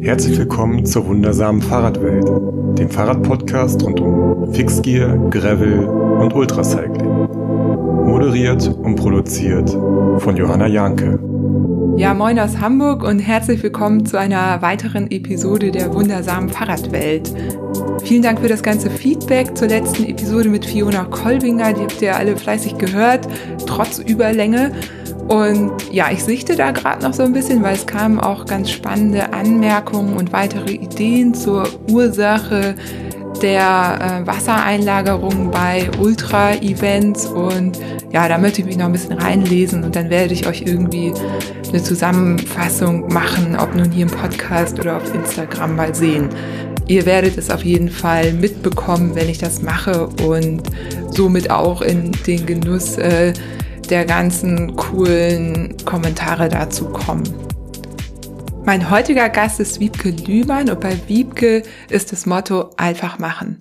Herzlich willkommen zur wundersamen Fahrradwelt, dem Fahrradpodcast rund um Fixgear, Gravel und Ultracycling. Moderiert und produziert von Johanna Janke. Ja, moin aus Hamburg und herzlich willkommen zu einer weiteren Episode der wundersamen Fahrradwelt. Vielen Dank für das ganze Feedback zur letzten Episode mit Fiona Kolbinger. Die habt ihr alle fleißig gehört, trotz Überlänge. Und ja, ich sichte da gerade noch so ein bisschen, weil es kamen auch ganz spannende Anmerkungen und weitere Ideen zur Ursache der äh, Wassereinlagerung bei Ultra-Events und ja, da möchte ich mich noch ein bisschen reinlesen und dann werde ich euch irgendwie eine Zusammenfassung machen, ob nun hier im Podcast oder auf Instagram mal sehen. Ihr werdet es auf jeden Fall mitbekommen, wenn ich das mache und somit auch in den Genuss äh, der ganzen coolen Kommentare dazu kommen. Mein heutiger Gast ist Wiebke Lühmann und bei Wiebke ist das Motto einfach machen.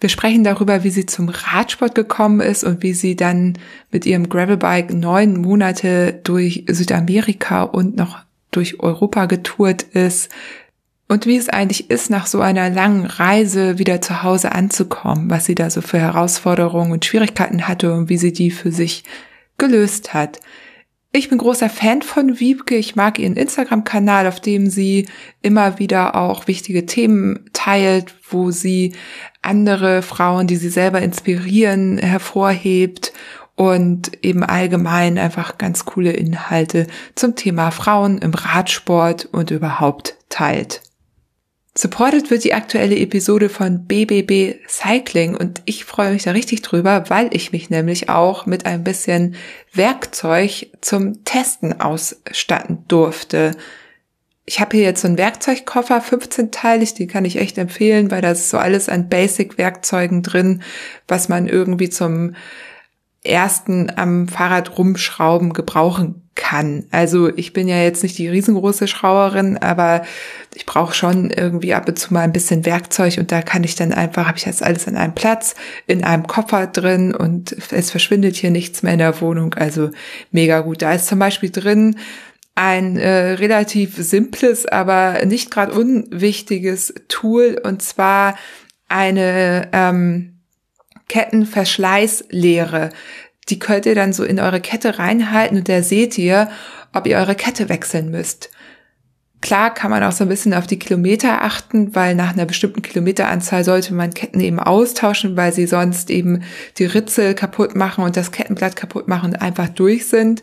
Wir sprechen darüber, wie sie zum Radsport gekommen ist und wie sie dann mit ihrem Gravelbike neun Monate durch Südamerika und noch durch Europa getourt ist und wie es eigentlich ist, nach so einer langen Reise wieder zu Hause anzukommen, was sie da so für Herausforderungen und Schwierigkeiten hatte und wie sie die für sich gelöst hat. Ich bin großer Fan von Wiebke. Ich mag ihren Instagram-Kanal, auf dem sie immer wieder auch wichtige Themen teilt, wo sie andere Frauen, die sie selber inspirieren, hervorhebt und eben allgemein einfach ganz coole Inhalte zum Thema Frauen im Radsport und überhaupt teilt. Supported wird die aktuelle Episode von BBB Cycling und ich freue mich da richtig drüber, weil ich mich nämlich auch mit ein bisschen Werkzeug zum Testen ausstatten durfte. Ich habe hier jetzt so einen Werkzeugkoffer, 15-teilig, den kann ich echt empfehlen, weil da ist so alles an Basic-Werkzeugen drin, was man irgendwie zum ersten am Fahrrad rumschrauben gebrauchen kann. Also ich bin ja jetzt nicht die riesengroße Schrauerin, aber ich brauche schon irgendwie ab und zu mal ein bisschen Werkzeug und da kann ich dann einfach, habe ich jetzt alles an einem Platz, in einem Koffer drin und es verschwindet hier nichts mehr in der Wohnung. Also mega gut. Da ist zum Beispiel drin ein äh, relativ simples, aber nicht gerade unwichtiges Tool und zwar eine ähm, Kettenverschleißlehre die könnt ihr dann so in eure Kette reinhalten und da seht ihr, ob ihr eure Kette wechseln müsst. Klar kann man auch so ein bisschen auf die Kilometer achten, weil nach einer bestimmten Kilometeranzahl sollte man Ketten eben austauschen, weil sie sonst eben die Ritzel kaputt machen und das Kettenblatt kaputt machen und einfach durch sind.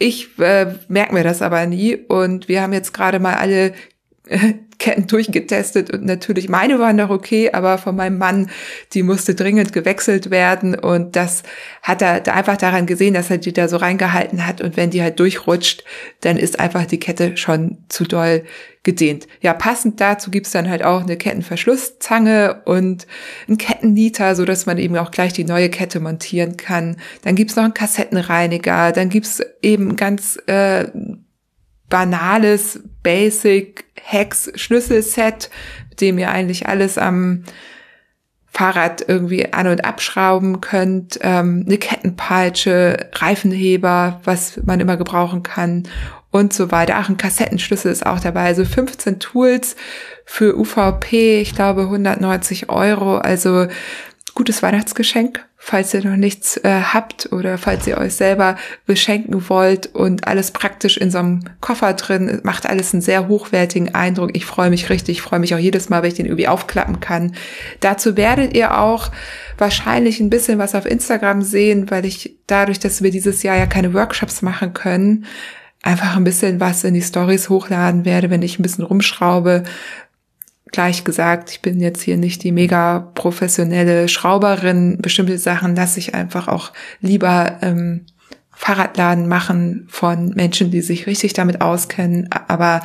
Ich äh, merke mir das aber nie und wir haben jetzt gerade mal alle Ketten durchgetestet und natürlich meine waren noch okay, aber von meinem Mann, die musste dringend gewechselt werden und das hat er einfach daran gesehen, dass er die da so reingehalten hat und wenn die halt durchrutscht, dann ist einfach die Kette schon zu doll gedehnt. Ja, passend dazu gibt's dann halt auch eine Kettenverschlusszange und einen Kettennieter, so dass man eben auch gleich die neue Kette montieren kann. Dann gibt's noch einen Kassettenreiniger, dann gibt's eben ganz äh, banales Basic Hex Schlüsselset, mit dem ihr eigentlich alles am Fahrrad irgendwie an- und abschrauben könnt, ähm, eine Kettenpeitsche, Reifenheber, was man immer gebrauchen kann und so weiter. Ach, ein Kassettenschlüssel ist auch dabei. Also 15 Tools für UVP, ich glaube 190 Euro. Also gutes Weihnachtsgeschenk falls ihr noch nichts äh, habt oder falls ihr euch selber beschenken wollt und alles praktisch in so einem Koffer drin, macht alles einen sehr hochwertigen Eindruck. Ich freue mich richtig, ich freue mich auch jedes Mal, wenn ich den irgendwie aufklappen kann. Dazu werdet ihr auch wahrscheinlich ein bisschen was auf Instagram sehen, weil ich dadurch, dass wir dieses Jahr ja keine Workshops machen können, einfach ein bisschen was in die Stories hochladen werde, wenn ich ein bisschen rumschraube, gleich gesagt, ich bin jetzt hier nicht die mega professionelle Schrauberin. Bestimmte Sachen lasse ich einfach auch lieber ähm, Fahrradladen machen von Menschen, die sich richtig damit auskennen. Aber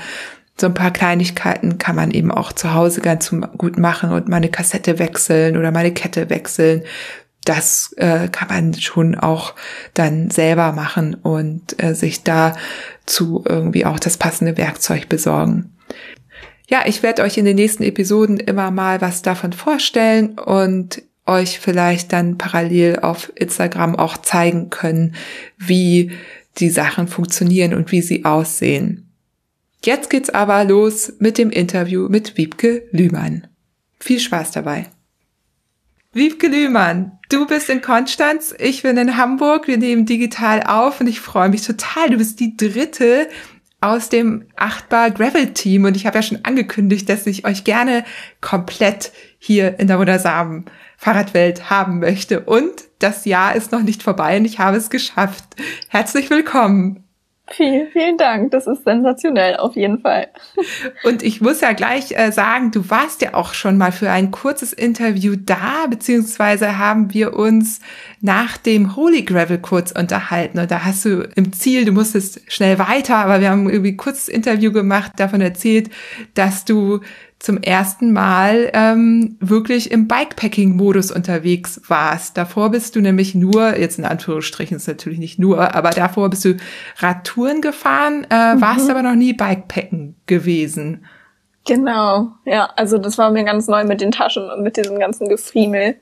so ein paar Kleinigkeiten kann man eben auch zu Hause ganz gut machen und meine Kassette wechseln oder meine Kette wechseln. Das äh, kann man schon auch dann selber machen und äh, sich dazu irgendwie auch das passende Werkzeug besorgen ja, ich werde euch in den nächsten Episoden immer mal was davon vorstellen und euch vielleicht dann parallel auf Instagram auch zeigen können, wie die Sachen funktionieren und wie sie aussehen. Jetzt geht's aber los mit dem Interview mit Wiebke Lühmann. Viel Spaß dabei. Wiebke Lühmann, du bist in Konstanz, ich bin in Hamburg, wir nehmen digital auf und ich freue mich total. Du bist die dritte aus dem Achtbar Gravel Team und ich habe ja schon angekündigt, dass ich euch gerne komplett hier in der wundersamen Fahrradwelt haben möchte. Und das Jahr ist noch nicht vorbei und ich habe es geschafft. Herzlich willkommen. Vielen, vielen Dank. Das ist sensationell, auf jeden Fall. Und ich muss ja gleich äh, sagen, du warst ja auch schon mal für ein kurzes Interview da, beziehungsweise haben wir uns nach dem Holy Gravel kurz unterhalten. Und da hast du im Ziel, du musstest schnell weiter, aber wir haben irgendwie kurzes Interview gemacht, davon erzählt, dass du zum ersten Mal ähm, wirklich im Bikepacking-Modus unterwegs warst. Davor bist du nämlich nur, jetzt in Anführungsstrichen ist natürlich nicht nur, aber davor bist du Radtouren gefahren, äh, mhm. warst aber noch nie Bikepacken gewesen. Genau, ja, also das war mir ganz neu mit den Taschen und mit diesem ganzen Gefriemel.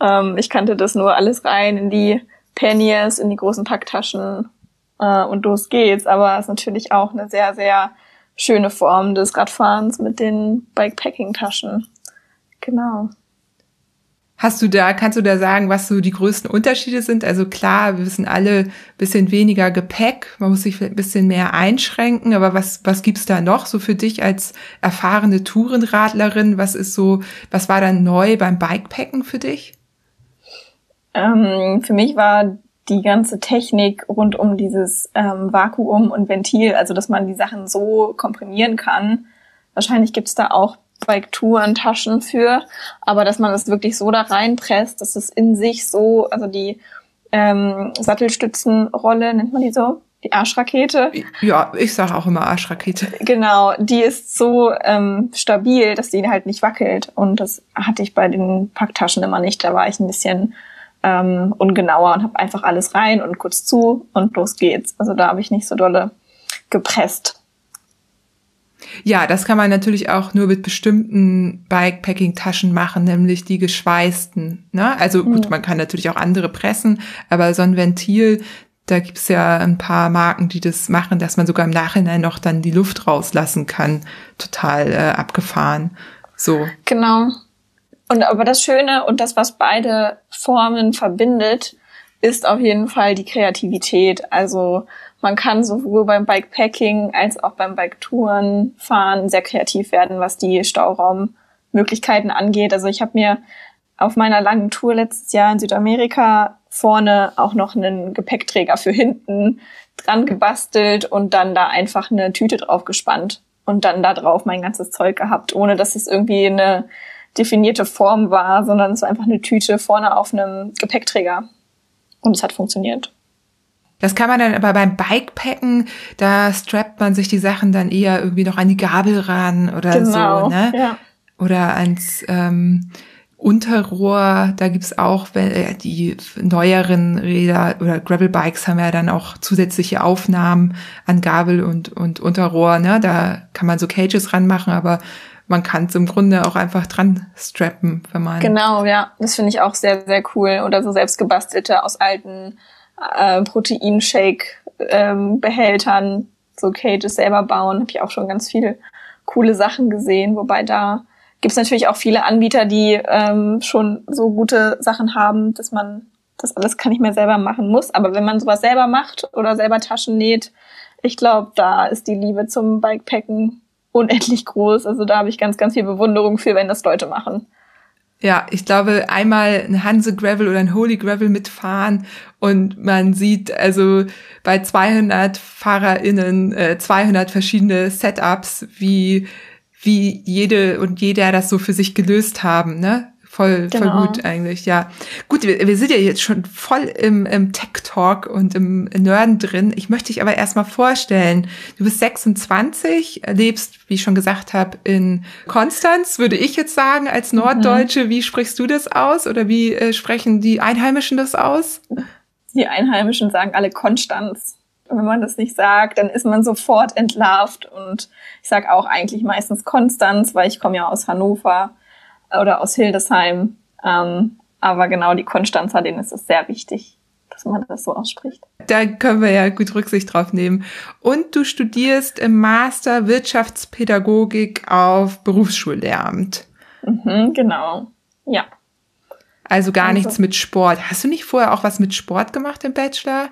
Ähm, ich kannte das nur alles rein in die Panniers, in die großen Packtaschen äh, und los geht's. Aber es ist natürlich auch eine sehr, sehr schöne Form des Radfahrens mit den Bikepacking-Taschen. Genau. Hast du da, kannst du da sagen, was so die größten Unterschiede sind? Also klar, wir wissen alle bisschen weniger Gepäck, man muss sich ein bisschen mehr einschränken, aber was, was gibt's da noch so für dich als erfahrene Tourenradlerin? Was ist so, was war dann neu beim Bikepacken für dich? Ähm, für mich war die ganze Technik rund um dieses ähm, Vakuum und Ventil, also dass man die Sachen so komprimieren kann. Wahrscheinlich gibt's da auch Bike-Touren-Taschen für, aber dass man das wirklich so da reinpresst, dass es in sich so, also die ähm, Sattelstützenrolle, nennt man die so? Die Arschrakete. Ja, ich sage auch immer Arschrakete. Genau, die ist so ähm, stabil, dass die halt nicht wackelt. Und das hatte ich bei den Packtaschen immer nicht. Da war ich ein bisschen ähm, ungenauer und habe einfach alles rein und kurz zu und los geht's. Also da habe ich nicht so dolle gepresst. Ja, das kann man natürlich auch nur mit bestimmten Bikepacking-Taschen machen, nämlich die geschweißten. Ne? Also gut, mhm. man kann natürlich auch andere pressen, aber so ein Ventil, da gibt's ja ein paar Marken, die das machen, dass man sogar im Nachhinein noch dann die Luft rauslassen kann. Total äh, abgefahren. So. Genau. Und aber das Schöne und das, was beide Formen verbindet, ist auf jeden Fall die Kreativität. Also man kann sowohl beim Bikepacking als auch beim Biketouren fahren sehr kreativ werden, was die Stauraummöglichkeiten angeht. Also ich habe mir auf meiner langen Tour letztes Jahr in Südamerika vorne auch noch einen Gepäckträger für hinten dran gebastelt und dann da einfach eine Tüte drauf gespannt und dann da drauf mein ganzes Zeug gehabt, ohne dass es irgendwie eine definierte Form war, sondern es war einfach eine Tüte vorne auf einem Gepäckträger. Und es hat funktioniert. Das kann man dann aber beim Bikepacken, da strappt man sich die Sachen dann eher irgendwie noch an die Gabel ran oder genau, so, ne? Ja. Oder ans ähm, Unterrohr, da gibt's auch äh, die neueren Räder oder Gravelbikes haben ja dann auch zusätzliche Aufnahmen an Gabel und, und Unterrohr, ne? Da kann man so Cages ranmachen, aber man kann es im Grunde auch einfach dran strappen, wenn man. Genau, ja. Das finde ich auch sehr, sehr cool. Oder so selbst gebastelte aus alten äh, Proteinshake-Behältern, ähm, so Cages selber bauen. Habe ich auch schon ganz viele coole Sachen gesehen, wobei da gibt's natürlich auch viele Anbieter, die ähm, schon so gute Sachen haben, dass man das alles kann ich mir selber machen muss. Aber wenn man sowas selber macht oder selber Taschen näht, ich glaube, da ist die Liebe zum Bikepacken unendlich groß. Also da habe ich ganz, ganz viel Bewunderung für, wenn das Leute machen. Ja, ich glaube, einmal ein Hanse Gravel oder ein Holy Gravel mitfahren und man sieht also bei 200 FahrerInnen äh, 200 verschiedene Setups, wie, wie jede und jeder das so für sich gelöst haben, ne? Voll, genau. voll gut eigentlich, ja. Gut, wir, wir sind ja jetzt schon voll im, im Tech-Talk und im Nerden drin. Ich möchte dich aber erstmal vorstellen. Du bist 26, lebst, wie ich schon gesagt habe, in Konstanz, würde ich jetzt sagen, als mhm. Norddeutsche. Mhm. Wie sprichst du das aus oder wie äh, sprechen die Einheimischen das aus? Die Einheimischen sagen alle Konstanz. Und wenn man das nicht sagt, dann ist man sofort entlarvt. Und ich sage auch eigentlich meistens Konstanz, weil ich komme ja aus Hannover oder aus Hildesheim. Ähm, aber genau die Konstanzer, denen ist es sehr wichtig, dass man das so ausspricht. Da können wir ja gut Rücksicht drauf nehmen. Und du studierst im Master Wirtschaftspädagogik auf Berufsschullehramt. Mhm, genau. Ja. Also gar also. nichts mit Sport. Hast du nicht vorher auch was mit Sport gemacht im Bachelor?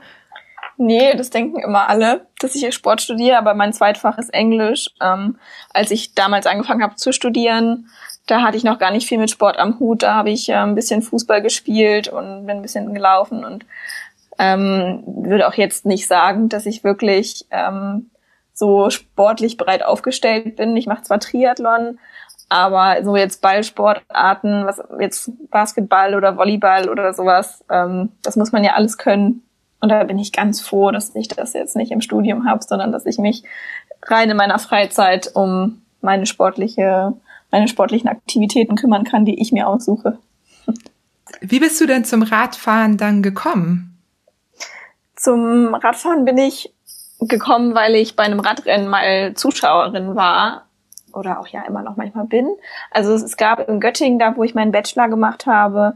Nee, das denken immer alle, dass ich hier Sport studiere, aber mein Zweitfach ist Englisch. Ähm, als ich damals angefangen habe zu studieren, da hatte ich noch gar nicht viel mit Sport am Hut. Da habe ich äh, ein bisschen Fußball gespielt und bin ein bisschen gelaufen und ähm, würde auch jetzt nicht sagen, dass ich wirklich ähm, so sportlich breit aufgestellt bin. Ich mache zwar Triathlon, aber so jetzt Ballsportarten, was jetzt Basketball oder Volleyball oder sowas, ähm, das muss man ja alles können. Und da bin ich ganz froh, dass ich das jetzt nicht im Studium habe, sondern dass ich mich rein in meiner Freizeit um meine sportliche, meine sportlichen Aktivitäten kümmern kann, die ich mir aussuche. Wie bist du denn zum Radfahren dann gekommen? Zum Radfahren bin ich gekommen, weil ich bei einem Radrennen mal Zuschauerin war oder auch ja immer noch manchmal bin. Also es gab in Göttingen, da wo ich meinen Bachelor gemacht habe,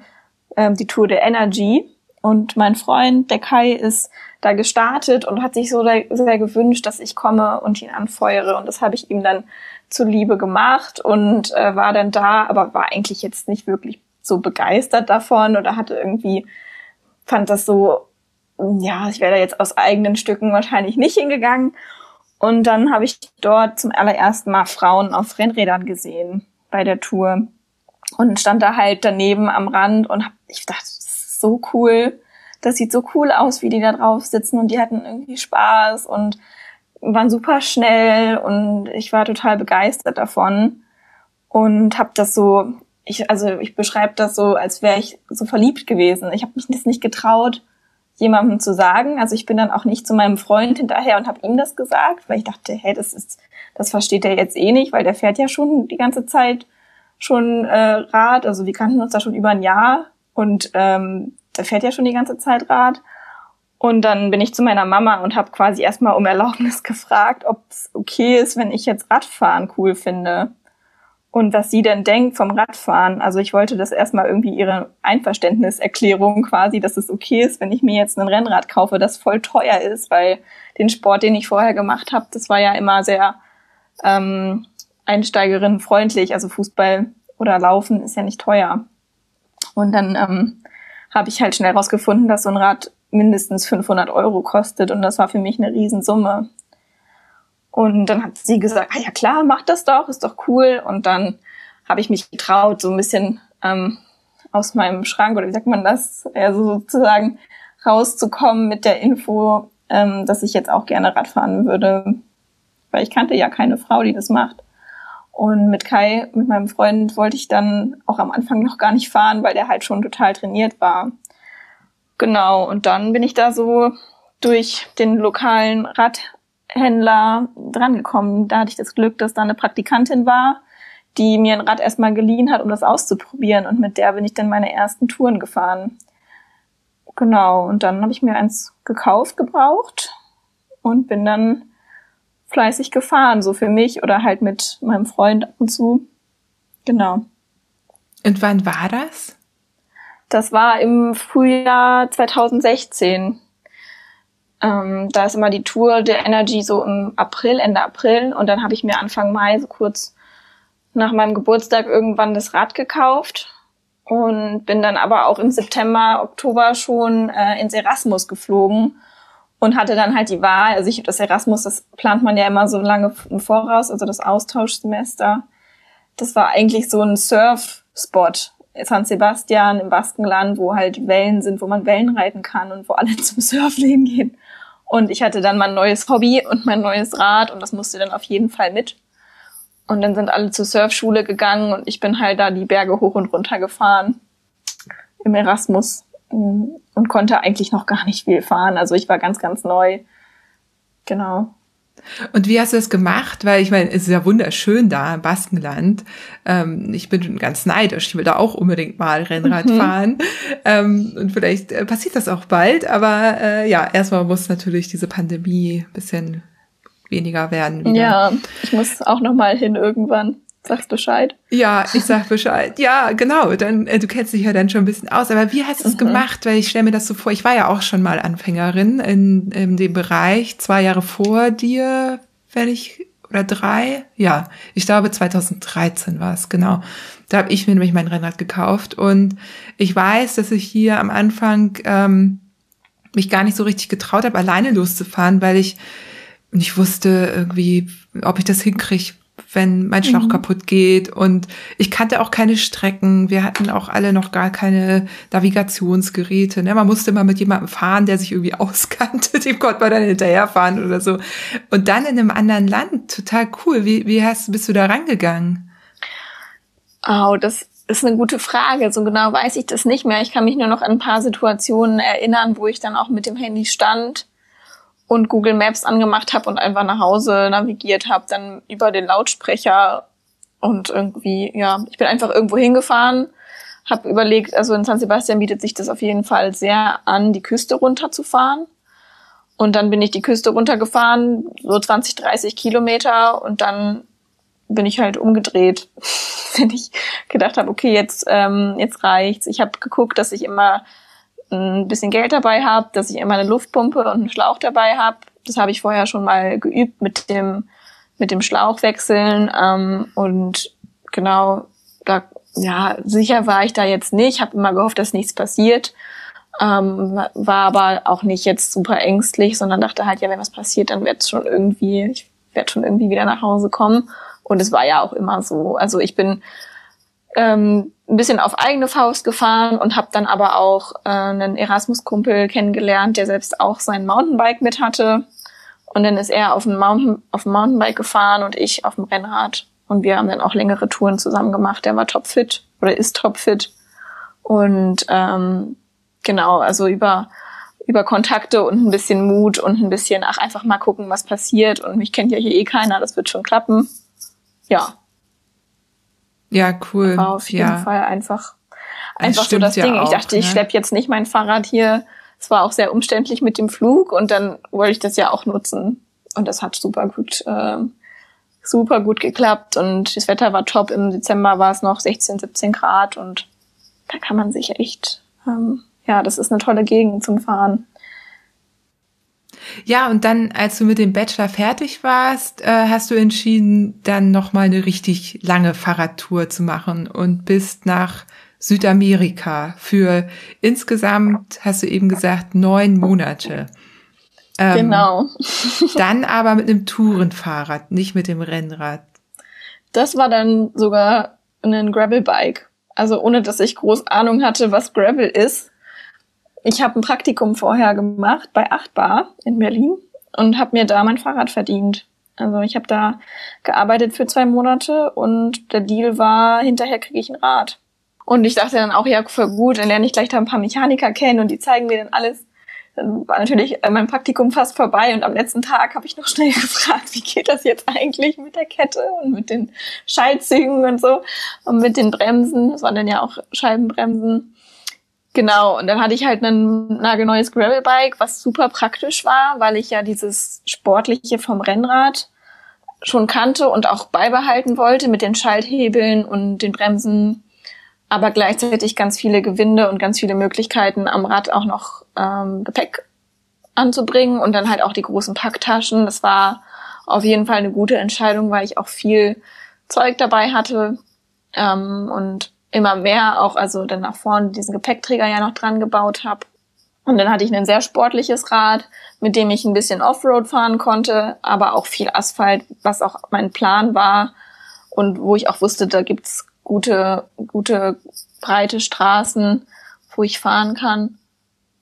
ähm, die Tour der Energy. Und mein Freund, der Kai, ist da gestartet und hat sich so sehr gewünscht, dass ich komme und ihn anfeuere. Und das habe ich ihm dann zuliebe gemacht und äh, war dann da, aber war eigentlich jetzt nicht wirklich so begeistert davon oder hatte irgendwie, fand das so, ja, ich wäre da jetzt aus eigenen Stücken wahrscheinlich nicht hingegangen. Und dann habe ich dort zum allerersten Mal Frauen auf Rennrädern gesehen bei der Tour und stand da halt daneben am Rand und hab, ich dachte, das ist so cool. Das sieht so cool aus, wie die da drauf sitzen und die hatten irgendwie Spaß und waren super schnell und ich war total begeistert davon und habe das so ich also ich beschreibe das so als wäre ich so verliebt gewesen. Ich habe mich das nicht getraut jemandem zu sagen. Also ich bin dann auch nicht zu meinem Freund hinterher und habe ihm das gesagt, weil ich dachte, hey, das ist, das versteht er jetzt eh nicht, weil der fährt ja schon die ganze Zeit schon äh, Rad. Also wir kannten uns da schon über ein Jahr und ähm, der fährt ja schon die ganze Zeit Rad. Und dann bin ich zu meiner Mama und habe quasi erstmal um Erlaubnis gefragt, ob es okay ist, wenn ich jetzt Radfahren cool finde und was sie denn denkt vom Radfahren. Also ich wollte das erstmal irgendwie ihre Einverständniserklärung quasi, dass es okay ist, wenn ich mir jetzt ein Rennrad kaufe, das voll teuer ist, weil den Sport, den ich vorher gemacht habe, das war ja immer sehr ähm, einsteigerinnenfreundlich. Also Fußball oder Laufen ist ja nicht teuer. Und dann ähm, habe ich halt schnell rausgefunden, dass so ein Rad mindestens 500 Euro kostet und das war für mich eine Riesensumme. Und dann hat sie gesagt, ah ja klar, mach das doch, ist doch cool. Und dann habe ich mich getraut, so ein bisschen ähm, aus meinem Schrank oder wie sagt man das, also sozusagen rauszukommen mit der Info, ähm, dass ich jetzt auch gerne Radfahren würde, weil ich kannte ja keine Frau, die das macht. Und mit Kai, mit meinem Freund, wollte ich dann auch am Anfang noch gar nicht fahren, weil der halt schon total trainiert war. Genau, und dann bin ich da so durch den lokalen Rad Händler drangekommen. Da hatte ich das Glück, dass da eine Praktikantin war, die mir ein Rad erstmal geliehen hat, um das auszuprobieren. Und mit der bin ich dann meine ersten Touren gefahren. Genau, und dann habe ich mir eins gekauft, gebraucht und bin dann fleißig gefahren, so für mich oder halt mit meinem Freund ab und zu. Genau. Und wann war das? Das war im Frühjahr 2016. Ähm, da ist immer die Tour der Energy so im April, Ende April. Und dann habe ich mir Anfang Mai, so kurz nach meinem Geburtstag, irgendwann das Rad gekauft. Und bin dann aber auch im September, Oktober schon äh, ins Erasmus geflogen und hatte dann halt die Wahl. Also ich das Erasmus, das plant man ja immer so lange im Voraus, also das Austauschsemester. Das war eigentlich so ein Surf-Spot. San Sebastian im Baskenland, wo halt Wellen sind, wo man Wellen reiten kann und wo alle zum Surfen hingehen. Und ich hatte dann mein neues Hobby und mein neues Rad und das musste dann auf jeden Fall mit. Und dann sind alle zur Surfschule gegangen und ich bin halt da die Berge hoch und runter gefahren im Erasmus und konnte eigentlich noch gar nicht viel fahren. Also ich war ganz, ganz neu. Genau. Und wie hast du das gemacht? Weil ich meine, es ist ja wunderschön da im Baskenland. Ähm, ich bin ganz neidisch. Ich will da auch unbedingt mal Rennrad mhm. fahren. Ähm, und vielleicht äh, passiert das auch bald. Aber äh, ja, erstmal muss natürlich diese Pandemie bisschen weniger werden. Wieder. Ja, ich muss auch noch mal hin irgendwann Sagst Bescheid? Ja, ich sag Bescheid. Ja, genau. Dann äh, du kennst dich ja dann schon ein bisschen aus. Aber wie hast du es mhm. gemacht? Weil ich stelle mir das so vor. Ich war ja auch schon mal Anfängerin in, in dem Bereich zwei Jahre vor dir, wenn ich oder drei. Ja, ich glaube 2013 war es genau. Da habe ich mir nämlich mein Rennrad gekauft und ich weiß, dass ich hier am Anfang ähm, mich gar nicht so richtig getraut habe, alleine loszufahren, weil ich nicht wusste irgendwie, ob ich das hinkriege, wenn mein Schlauch mhm. kaputt geht. Und ich kannte auch keine Strecken. Wir hatten auch alle noch gar keine Navigationsgeräte. Ne? Man musste immer mit jemandem fahren, der sich irgendwie auskannte. Dem konnte man dann hinterherfahren oder so. Und dann in einem anderen Land. Total cool. Wie, wie hast, bist du da rangegangen? Oh, das ist eine gute Frage. So genau weiß ich das nicht mehr. Ich kann mich nur noch an ein paar Situationen erinnern, wo ich dann auch mit dem Handy stand und Google Maps angemacht habe und einfach nach Hause navigiert habe, dann über den Lautsprecher und irgendwie, ja, ich bin einfach irgendwo hingefahren, habe überlegt, also in San Sebastian bietet sich das auf jeden Fall sehr an, die Küste runterzufahren. Und dann bin ich die Küste runtergefahren, so 20, 30 Kilometer und dann bin ich halt umgedreht, wenn ich gedacht habe, okay, jetzt ähm, jetzt reicht's. Ich habe geguckt, dass ich immer ein bisschen Geld dabei habe, dass ich immer eine Luftpumpe und einen Schlauch dabei habe. Das habe ich vorher schon mal geübt mit dem mit dem Schlauch wechseln ähm, und genau da ja sicher war ich da jetzt nicht. Habe immer gehofft, dass nichts passiert. Ähm, war aber auch nicht jetzt super ängstlich, sondern dachte halt, ja, wenn was passiert, dann wird's schon irgendwie, ich werde schon irgendwie wieder nach Hause kommen. Und es war ja auch immer so. Also ich bin ähm, ein bisschen auf eigene Faust gefahren und habe dann aber auch äh, einen Erasmus-Kumpel kennengelernt, der selbst auch sein Mountainbike mit hatte. Und dann ist er auf dem, Mountain, auf dem Mountainbike gefahren und ich auf dem Rennrad. Und wir haben dann auch längere Touren zusammen gemacht. Der war topfit oder ist topfit. Und ähm, genau, also über über Kontakte und ein bisschen Mut und ein bisschen, ach, einfach mal gucken, was passiert. Und mich kennt ja hier eh keiner, das wird schon klappen. Ja, ja, cool. War auf jeden ja. Fall einfach, einfach so das Ding. Ja auch, ich dachte, ne? ich schlepp jetzt nicht mein Fahrrad hier. Es war auch sehr umständlich mit dem Flug und dann wollte ich das ja auch nutzen. Und das hat super gut, äh, super gut geklappt und das Wetter war top. Im Dezember war es noch 16, 17 Grad und da kann man sich echt, ähm, ja, das ist eine tolle Gegend zum Fahren. Ja, und dann, als du mit dem Bachelor fertig warst, äh, hast du entschieden, dann nochmal eine richtig lange Fahrradtour zu machen und bist nach Südamerika für insgesamt, hast du eben gesagt, neun Monate. Ähm, genau. dann aber mit einem Tourenfahrrad, nicht mit dem Rennrad. Das war dann sogar ein Gravelbike. Also ohne dass ich groß Ahnung hatte, was Gravel ist, ich habe ein Praktikum vorher gemacht bei Achtbar in Berlin und habe mir da mein Fahrrad verdient. Also ich habe da gearbeitet für zwei Monate und der Deal war, hinterher kriege ich ein Rad. Und ich dachte dann auch, ja, voll gut, dann lerne ich gleich da ein paar Mechaniker kennen und die zeigen mir dann alles. Dann war natürlich äh, mein Praktikum fast vorbei und am letzten Tag habe ich noch schnell gefragt, wie geht das jetzt eigentlich mit der Kette und mit den Schaltzügen und so und mit den Bremsen. Das waren dann ja auch Scheibenbremsen. Genau, und dann hatte ich halt ein nagelneues Gravelbike, was super praktisch war, weil ich ja dieses Sportliche vom Rennrad schon kannte und auch beibehalten wollte mit den Schalthebeln und den Bremsen, aber gleichzeitig ganz viele Gewinde und ganz viele Möglichkeiten am Rad auch noch ähm, Gepäck anzubringen und dann halt auch die großen Packtaschen. Das war auf jeden Fall eine gute Entscheidung, weil ich auch viel Zeug dabei hatte ähm, und immer mehr auch, also dann nach vorne diesen Gepäckträger ja noch dran gebaut habe. Und dann hatte ich ein sehr sportliches Rad, mit dem ich ein bisschen Offroad fahren konnte, aber auch viel Asphalt, was auch mein Plan war und wo ich auch wusste, da gibt's gute, gute breite Straßen, wo ich fahren kann.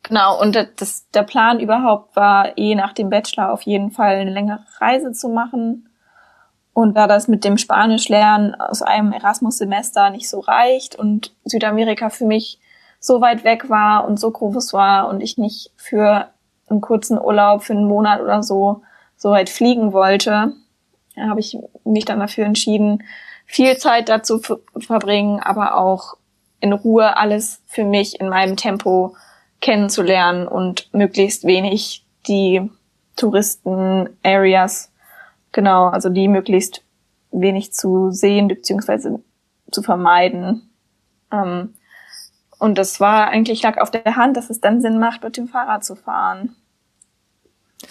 Genau, und das, der Plan überhaupt war eh nach dem Bachelor auf jeden Fall eine längere Reise zu machen und da das mit dem Spanischlernen aus einem Erasmus-Semester nicht so reicht und Südamerika für mich so weit weg war und so groß war und ich nicht für einen kurzen Urlaub, für einen Monat oder so, so weit fliegen wollte, habe ich mich dann dafür entschieden, viel Zeit dazu verbringen, aber auch in Ruhe alles für mich in meinem Tempo kennenzulernen und möglichst wenig die Touristen-Areas Genau, also die möglichst wenig zu sehen bzw. zu vermeiden. Ähm, und das war eigentlich lag auf der Hand, dass es dann Sinn macht, mit dem Fahrrad zu fahren.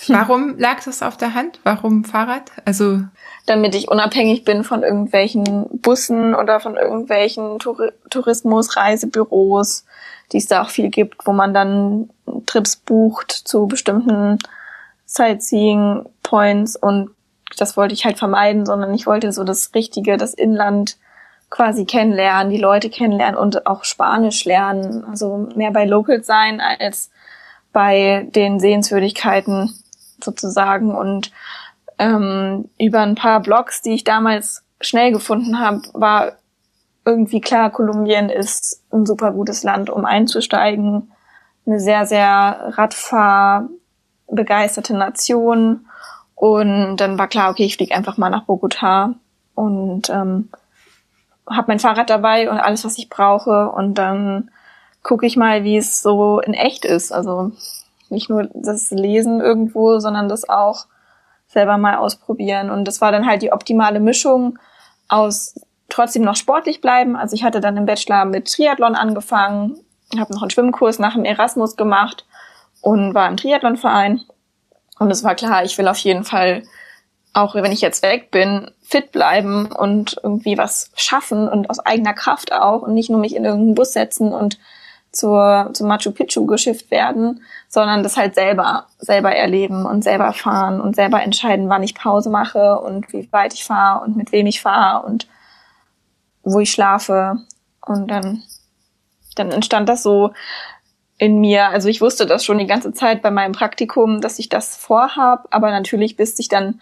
Warum lag das auf der Hand? Warum Fahrrad? Also damit ich unabhängig bin von irgendwelchen Bussen oder von irgendwelchen Tour Tourismusreisebüros, die es da auch viel gibt, wo man dann Trips bucht zu bestimmten Sightseeing Points und das wollte ich halt vermeiden, sondern ich wollte so das Richtige, das Inland quasi kennenlernen, die Leute kennenlernen und auch Spanisch lernen. Also mehr bei Locals sein als bei den Sehenswürdigkeiten sozusagen. Und ähm, über ein paar Blogs, die ich damals schnell gefunden habe, war irgendwie klar, Kolumbien ist ein super gutes Land, um einzusteigen. Eine sehr, sehr radfahrbegeisterte Nation. Und dann war klar, okay, ich fliege einfach mal nach Bogota und ähm, habe mein Fahrrad dabei und alles, was ich brauche. Und dann gucke ich mal, wie es so in echt ist. Also nicht nur das Lesen irgendwo, sondern das auch selber mal ausprobieren. Und das war dann halt die optimale Mischung aus trotzdem noch sportlich bleiben. Also ich hatte dann im Bachelor mit Triathlon angefangen, habe noch einen Schwimmkurs nach dem Erasmus gemacht und war im Triathlonverein. Und es war klar, ich will auf jeden Fall auch wenn ich jetzt weg bin, fit bleiben und irgendwie was schaffen und aus eigener Kraft auch und nicht nur mich in irgendeinen Bus setzen und zur, zum Machu Picchu geschifft werden, sondern das halt selber, selber erleben und selber fahren und selber entscheiden, wann ich Pause mache und wie weit ich fahre und mit wem ich fahre und wo ich schlafe. Und dann, dann entstand das so in mir. Also ich wusste das schon die ganze Zeit bei meinem Praktikum, dass ich das vorhab, aber natürlich bis ich dann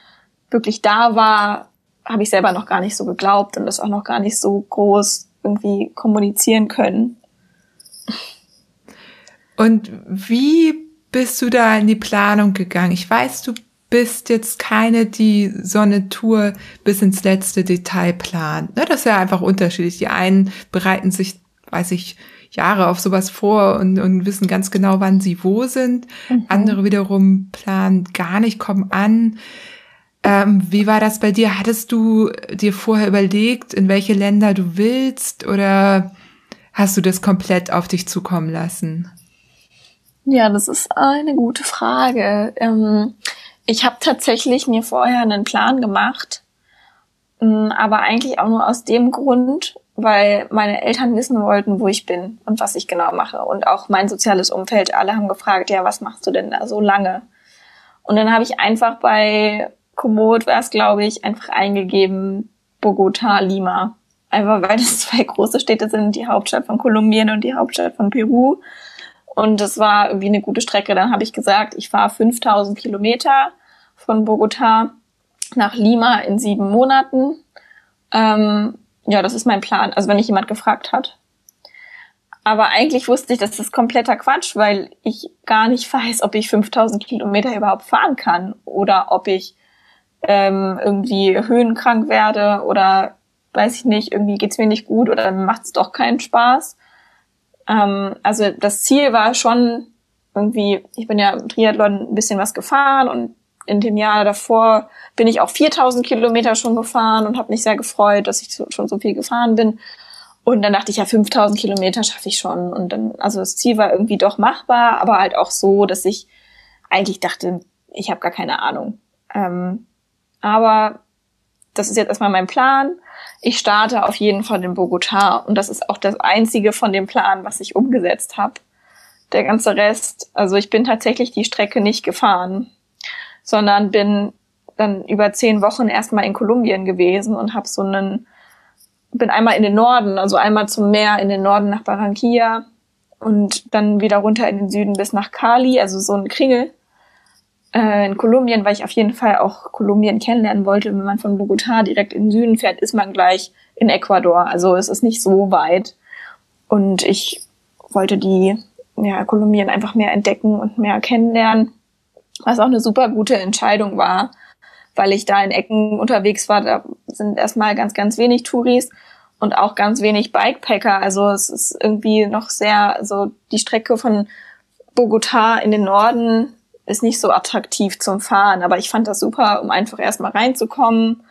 wirklich da war, habe ich selber noch gar nicht so geglaubt und das auch noch gar nicht so groß irgendwie kommunizieren können. Und wie bist du da in die Planung gegangen? Ich weiß, du bist jetzt keine, die so eine Tour bis ins letzte Detail plant. Ne, das ist ja einfach unterschiedlich. Die einen bereiten sich, weiß ich, Jahre auf sowas vor und, und wissen ganz genau, wann sie wo sind. Mhm. Andere wiederum planen gar nicht, kommen an. Ähm, wie war das bei dir? Hattest du dir vorher überlegt, in welche Länder du willst oder hast du das komplett auf dich zukommen lassen? Ja, das ist eine gute Frage. Ähm, ich habe tatsächlich mir vorher einen Plan gemacht, ähm, aber eigentlich auch nur aus dem Grund, weil meine Eltern wissen wollten, wo ich bin und was ich genau mache. Und auch mein soziales Umfeld, alle haben gefragt, ja, was machst du denn da so lange? Und dann habe ich einfach bei Komoot war es, glaube ich, einfach eingegeben Bogota, Lima. Einfach weil das zwei große Städte sind, die Hauptstadt von Kolumbien und die Hauptstadt von Peru. Und das war irgendwie eine gute Strecke. Dann habe ich gesagt, ich fahre 5000 Kilometer von Bogota nach Lima in sieben Monaten. Ähm, ja, das ist mein Plan. Also wenn mich jemand gefragt hat. Aber eigentlich wusste ich, das ist kompletter Quatsch, weil ich gar nicht weiß, ob ich 5000 Kilometer überhaupt fahren kann oder ob ich ähm, irgendwie höhenkrank werde oder weiß ich nicht, irgendwie geht's mir nicht gut oder macht es doch keinen Spaß. Ähm, also das Ziel war schon irgendwie, ich bin ja im Triathlon ein bisschen was gefahren und in dem Jahr davor bin ich auch 4000 Kilometer schon gefahren und habe mich sehr gefreut, dass ich so, schon so viel gefahren bin. Und dann dachte ich, ja, 5000 Kilometer schaffe ich schon. Und dann, also das Ziel war irgendwie doch machbar, aber halt auch so, dass ich eigentlich dachte, ich habe gar keine Ahnung. Ähm, aber das ist jetzt erstmal mein Plan. Ich starte auf jeden Fall in Bogota und das ist auch das einzige von dem Plan, was ich umgesetzt habe. Der ganze Rest, also ich bin tatsächlich die Strecke nicht gefahren, sondern bin dann über zehn Wochen erstmal in Kolumbien gewesen und habe so einen, bin einmal in den Norden, also einmal zum Meer in den Norden nach Barranquilla und dann wieder runter in den Süden bis nach Cali, also so ein Kringel äh, in Kolumbien, weil ich auf jeden Fall auch Kolumbien kennenlernen wollte. Wenn man von Bogotá direkt in den Süden fährt, ist man gleich in Ecuador. Also es ist nicht so weit. Und ich wollte die, ja, Kolumbien einfach mehr entdecken und mehr kennenlernen. Was auch eine super gute Entscheidung war, weil ich da in Ecken unterwegs war. Da sind erstmal ganz, ganz wenig Touris und auch ganz wenig Bikepacker. Also es ist irgendwie noch sehr, so die Strecke von Bogotá in den Norden ist nicht so attraktiv zum Fahren, aber ich fand das super, um einfach erstmal reinzukommen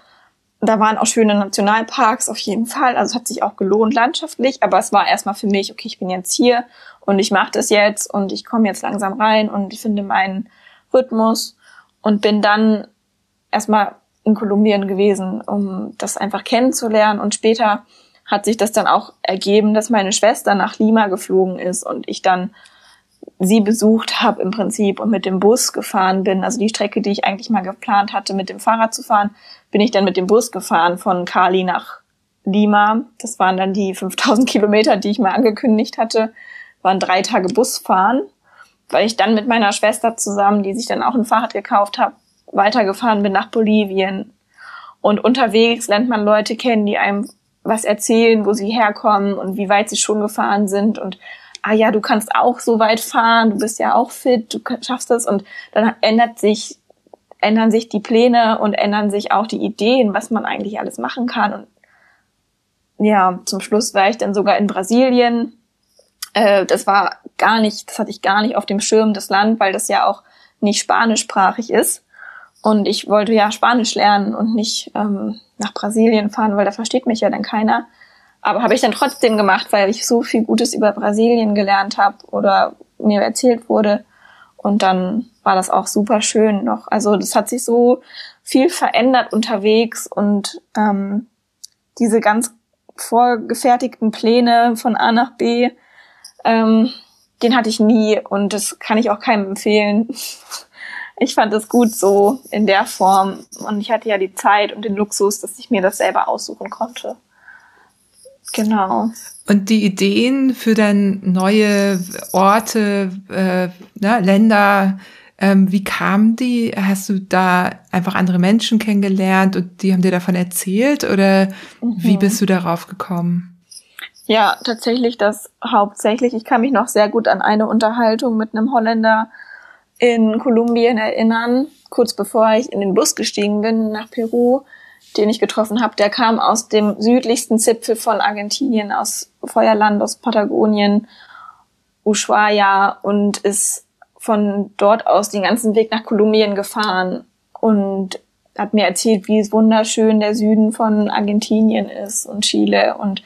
da waren auch schöne Nationalparks auf jeden Fall. Also es hat sich auch gelohnt landschaftlich, aber es war erstmal für mich, okay, ich bin jetzt hier und ich mache das jetzt und ich komme jetzt langsam rein und ich finde meinen Rhythmus und bin dann erstmal in Kolumbien gewesen, um das einfach kennenzulernen und später hat sich das dann auch ergeben, dass meine Schwester nach Lima geflogen ist und ich dann sie besucht habe im Prinzip und mit dem Bus gefahren bin. Also die Strecke, die ich eigentlich mal geplant hatte, mit dem Fahrrad zu fahren, bin ich dann mit dem Bus gefahren von Cali nach Lima. Das waren dann die 5000 Kilometer, die ich mal angekündigt hatte, waren drei Tage Busfahren, weil ich dann mit meiner Schwester zusammen, die sich dann auch ein Fahrrad gekauft hat, weitergefahren bin nach Bolivien. Und unterwegs lernt man Leute kennen, die einem was erzählen, wo sie herkommen und wie weit sie schon gefahren sind und ah ja, du kannst auch so weit fahren, du bist ja auch fit, du schaffst das und dann ändert sich ändern sich die Pläne und ändern sich auch die Ideen, was man eigentlich alles machen kann und ja, zum Schluss war ich dann sogar in Brasilien. Äh, das war gar nicht, das hatte ich gar nicht auf dem Schirm, das Land, weil das ja auch nicht spanischsprachig ist. Und ich wollte ja Spanisch lernen und nicht ähm, nach Brasilien fahren, weil da versteht mich ja dann keiner. Aber habe ich dann trotzdem gemacht, weil ich so viel Gutes über Brasilien gelernt habe oder mir erzählt wurde. Und dann war das auch super schön noch. Also das hat sich so viel verändert unterwegs und ähm, diese ganz vorgefertigten Pläne von A nach B, ähm, den hatte ich nie und das kann ich auch keinem empfehlen. Ich fand es gut so in der Form und ich hatte ja die Zeit und den Luxus, dass ich mir das selber aussuchen konnte. Genau. Und die Ideen für dann neue Orte, äh, ne, Länder, ähm, wie kamen die? Hast du da einfach andere Menschen kennengelernt und die haben dir davon erzählt oder mhm. wie bist du darauf gekommen? Ja, tatsächlich das hauptsächlich. Ich kann mich noch sehr gut an eine Unterhaltung mit einem Holländer in Kolumbien erinnern, kurz bevor ich in den Bus gestiegen bin nach Peru den ich getroffen habe, der kam aus dem südlichsten Zipfel von Argentinien, aus Feuerland, aus Patagonien, Ushuaia und ist von dort aus den ganzen Weg nach Kolumbien gefahren und hat mir erzählt, wie wunderschön der Süden von Argentinien ist und Chile und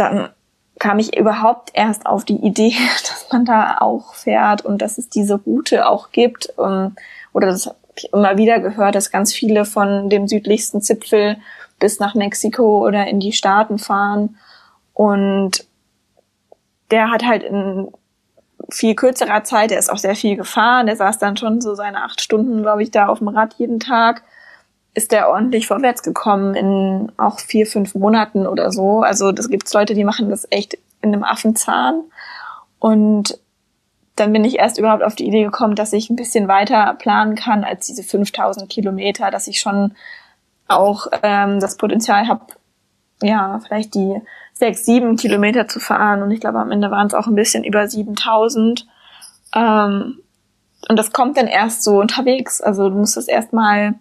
dann kam ich überhaupt erst auf die Idee, dass man da auch fährt und dass es diese Route auch gibt. Ähm, oder das immer wieder gehört, dass ganz viele von dem südlichsten Zipfel bis nach Mexiko oder in die Staaten fahren. Und der hat halt in viel kürzerer Zeit, der ist auch sehr viel gefahren, der saß dann schon so seine acht Stunden, glaube ich, da auf dem Rad jeden Tag, ist der ordentlich vorwärts gekommen in auch vier, fünf Monaten oder so. Also das gibt's Leute, die machen das echt in einem Affenzahn. Und dann bin ich erst überhaupt auf die Idee gekommen, dass ich ein bisschen weiter planen kann als diese 5000 Kilometer, dass ich schon auch ähm, das Potenzial habe, ja, vielleicht die sechs, sieben Kilometer zu fahren. Und ich glaube, am Ende waren es auch ein bisschen über 7000. Ähm, und das kommt dann erst so unterwegs. Also du musst es erstmal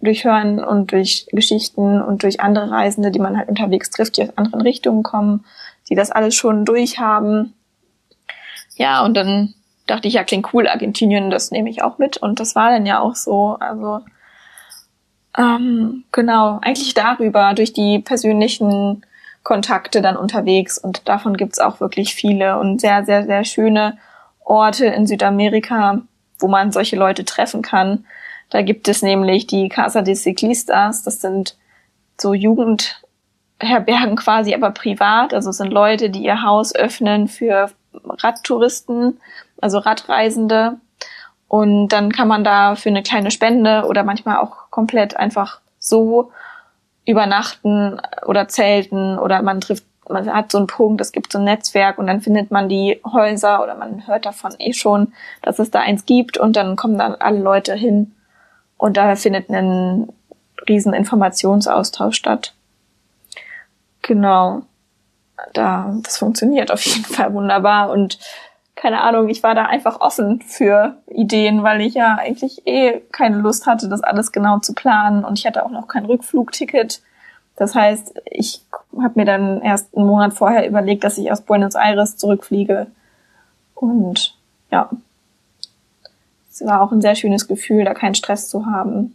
durchhören und durch Geschichten und durch andere Reisende, die man halt unterwegs trifft, die aus anderen Richtungen kommen, die das alles schon durchhaben. Ja, und dann dachte ich, ja, klingt cool, Argentinien, das nehme ich auch mit. Und das war dann ja auch so. Also ähm, genau, eigentlich darüber, durch die persönlichen Kontakte dann unterwegs. Und davon gibt's auch wirklich viele und sehr, sehr, sehr schöne Orte in Südamerika, wo man solche Leute treffen kann. Da gibt es nämlich die Casa de Ciclistas, das sind so Jugendherbergen quasi, aber privat. Also es sind Leute, die ihr Haus öffnen für Radtouristen also Radreisende. Und dann kann man da für eine kleine Spende oder manchmal auch komplett einfach so übernachten oder zelten oder man trifft, man hat so einen Punkt, es gibt so ein Netzwerk und dann findet man die Häuser oder man hört davon eh schon, dass es da eins gibt und dann kommen dann alle Leute hin und da findet ein riesen Informationsaustausch statt. Genau. Da, das funktioniert auf jeden Fall wunderbar und keine Ahnung, ich war da einfach offen für Ideen, weil ich ja eigentlich eh keine Lust hatte, das alles genau zu planen und ich hatte auch noch kein Rückflugticket. Das heißt, ich habe mir dann erst einen Monat vorher überlegt, dass ich aus Buenos Aires zurückfliege. Und ja, es war auch ein sehr schönes Gefühl, da keinen Stress zu haben.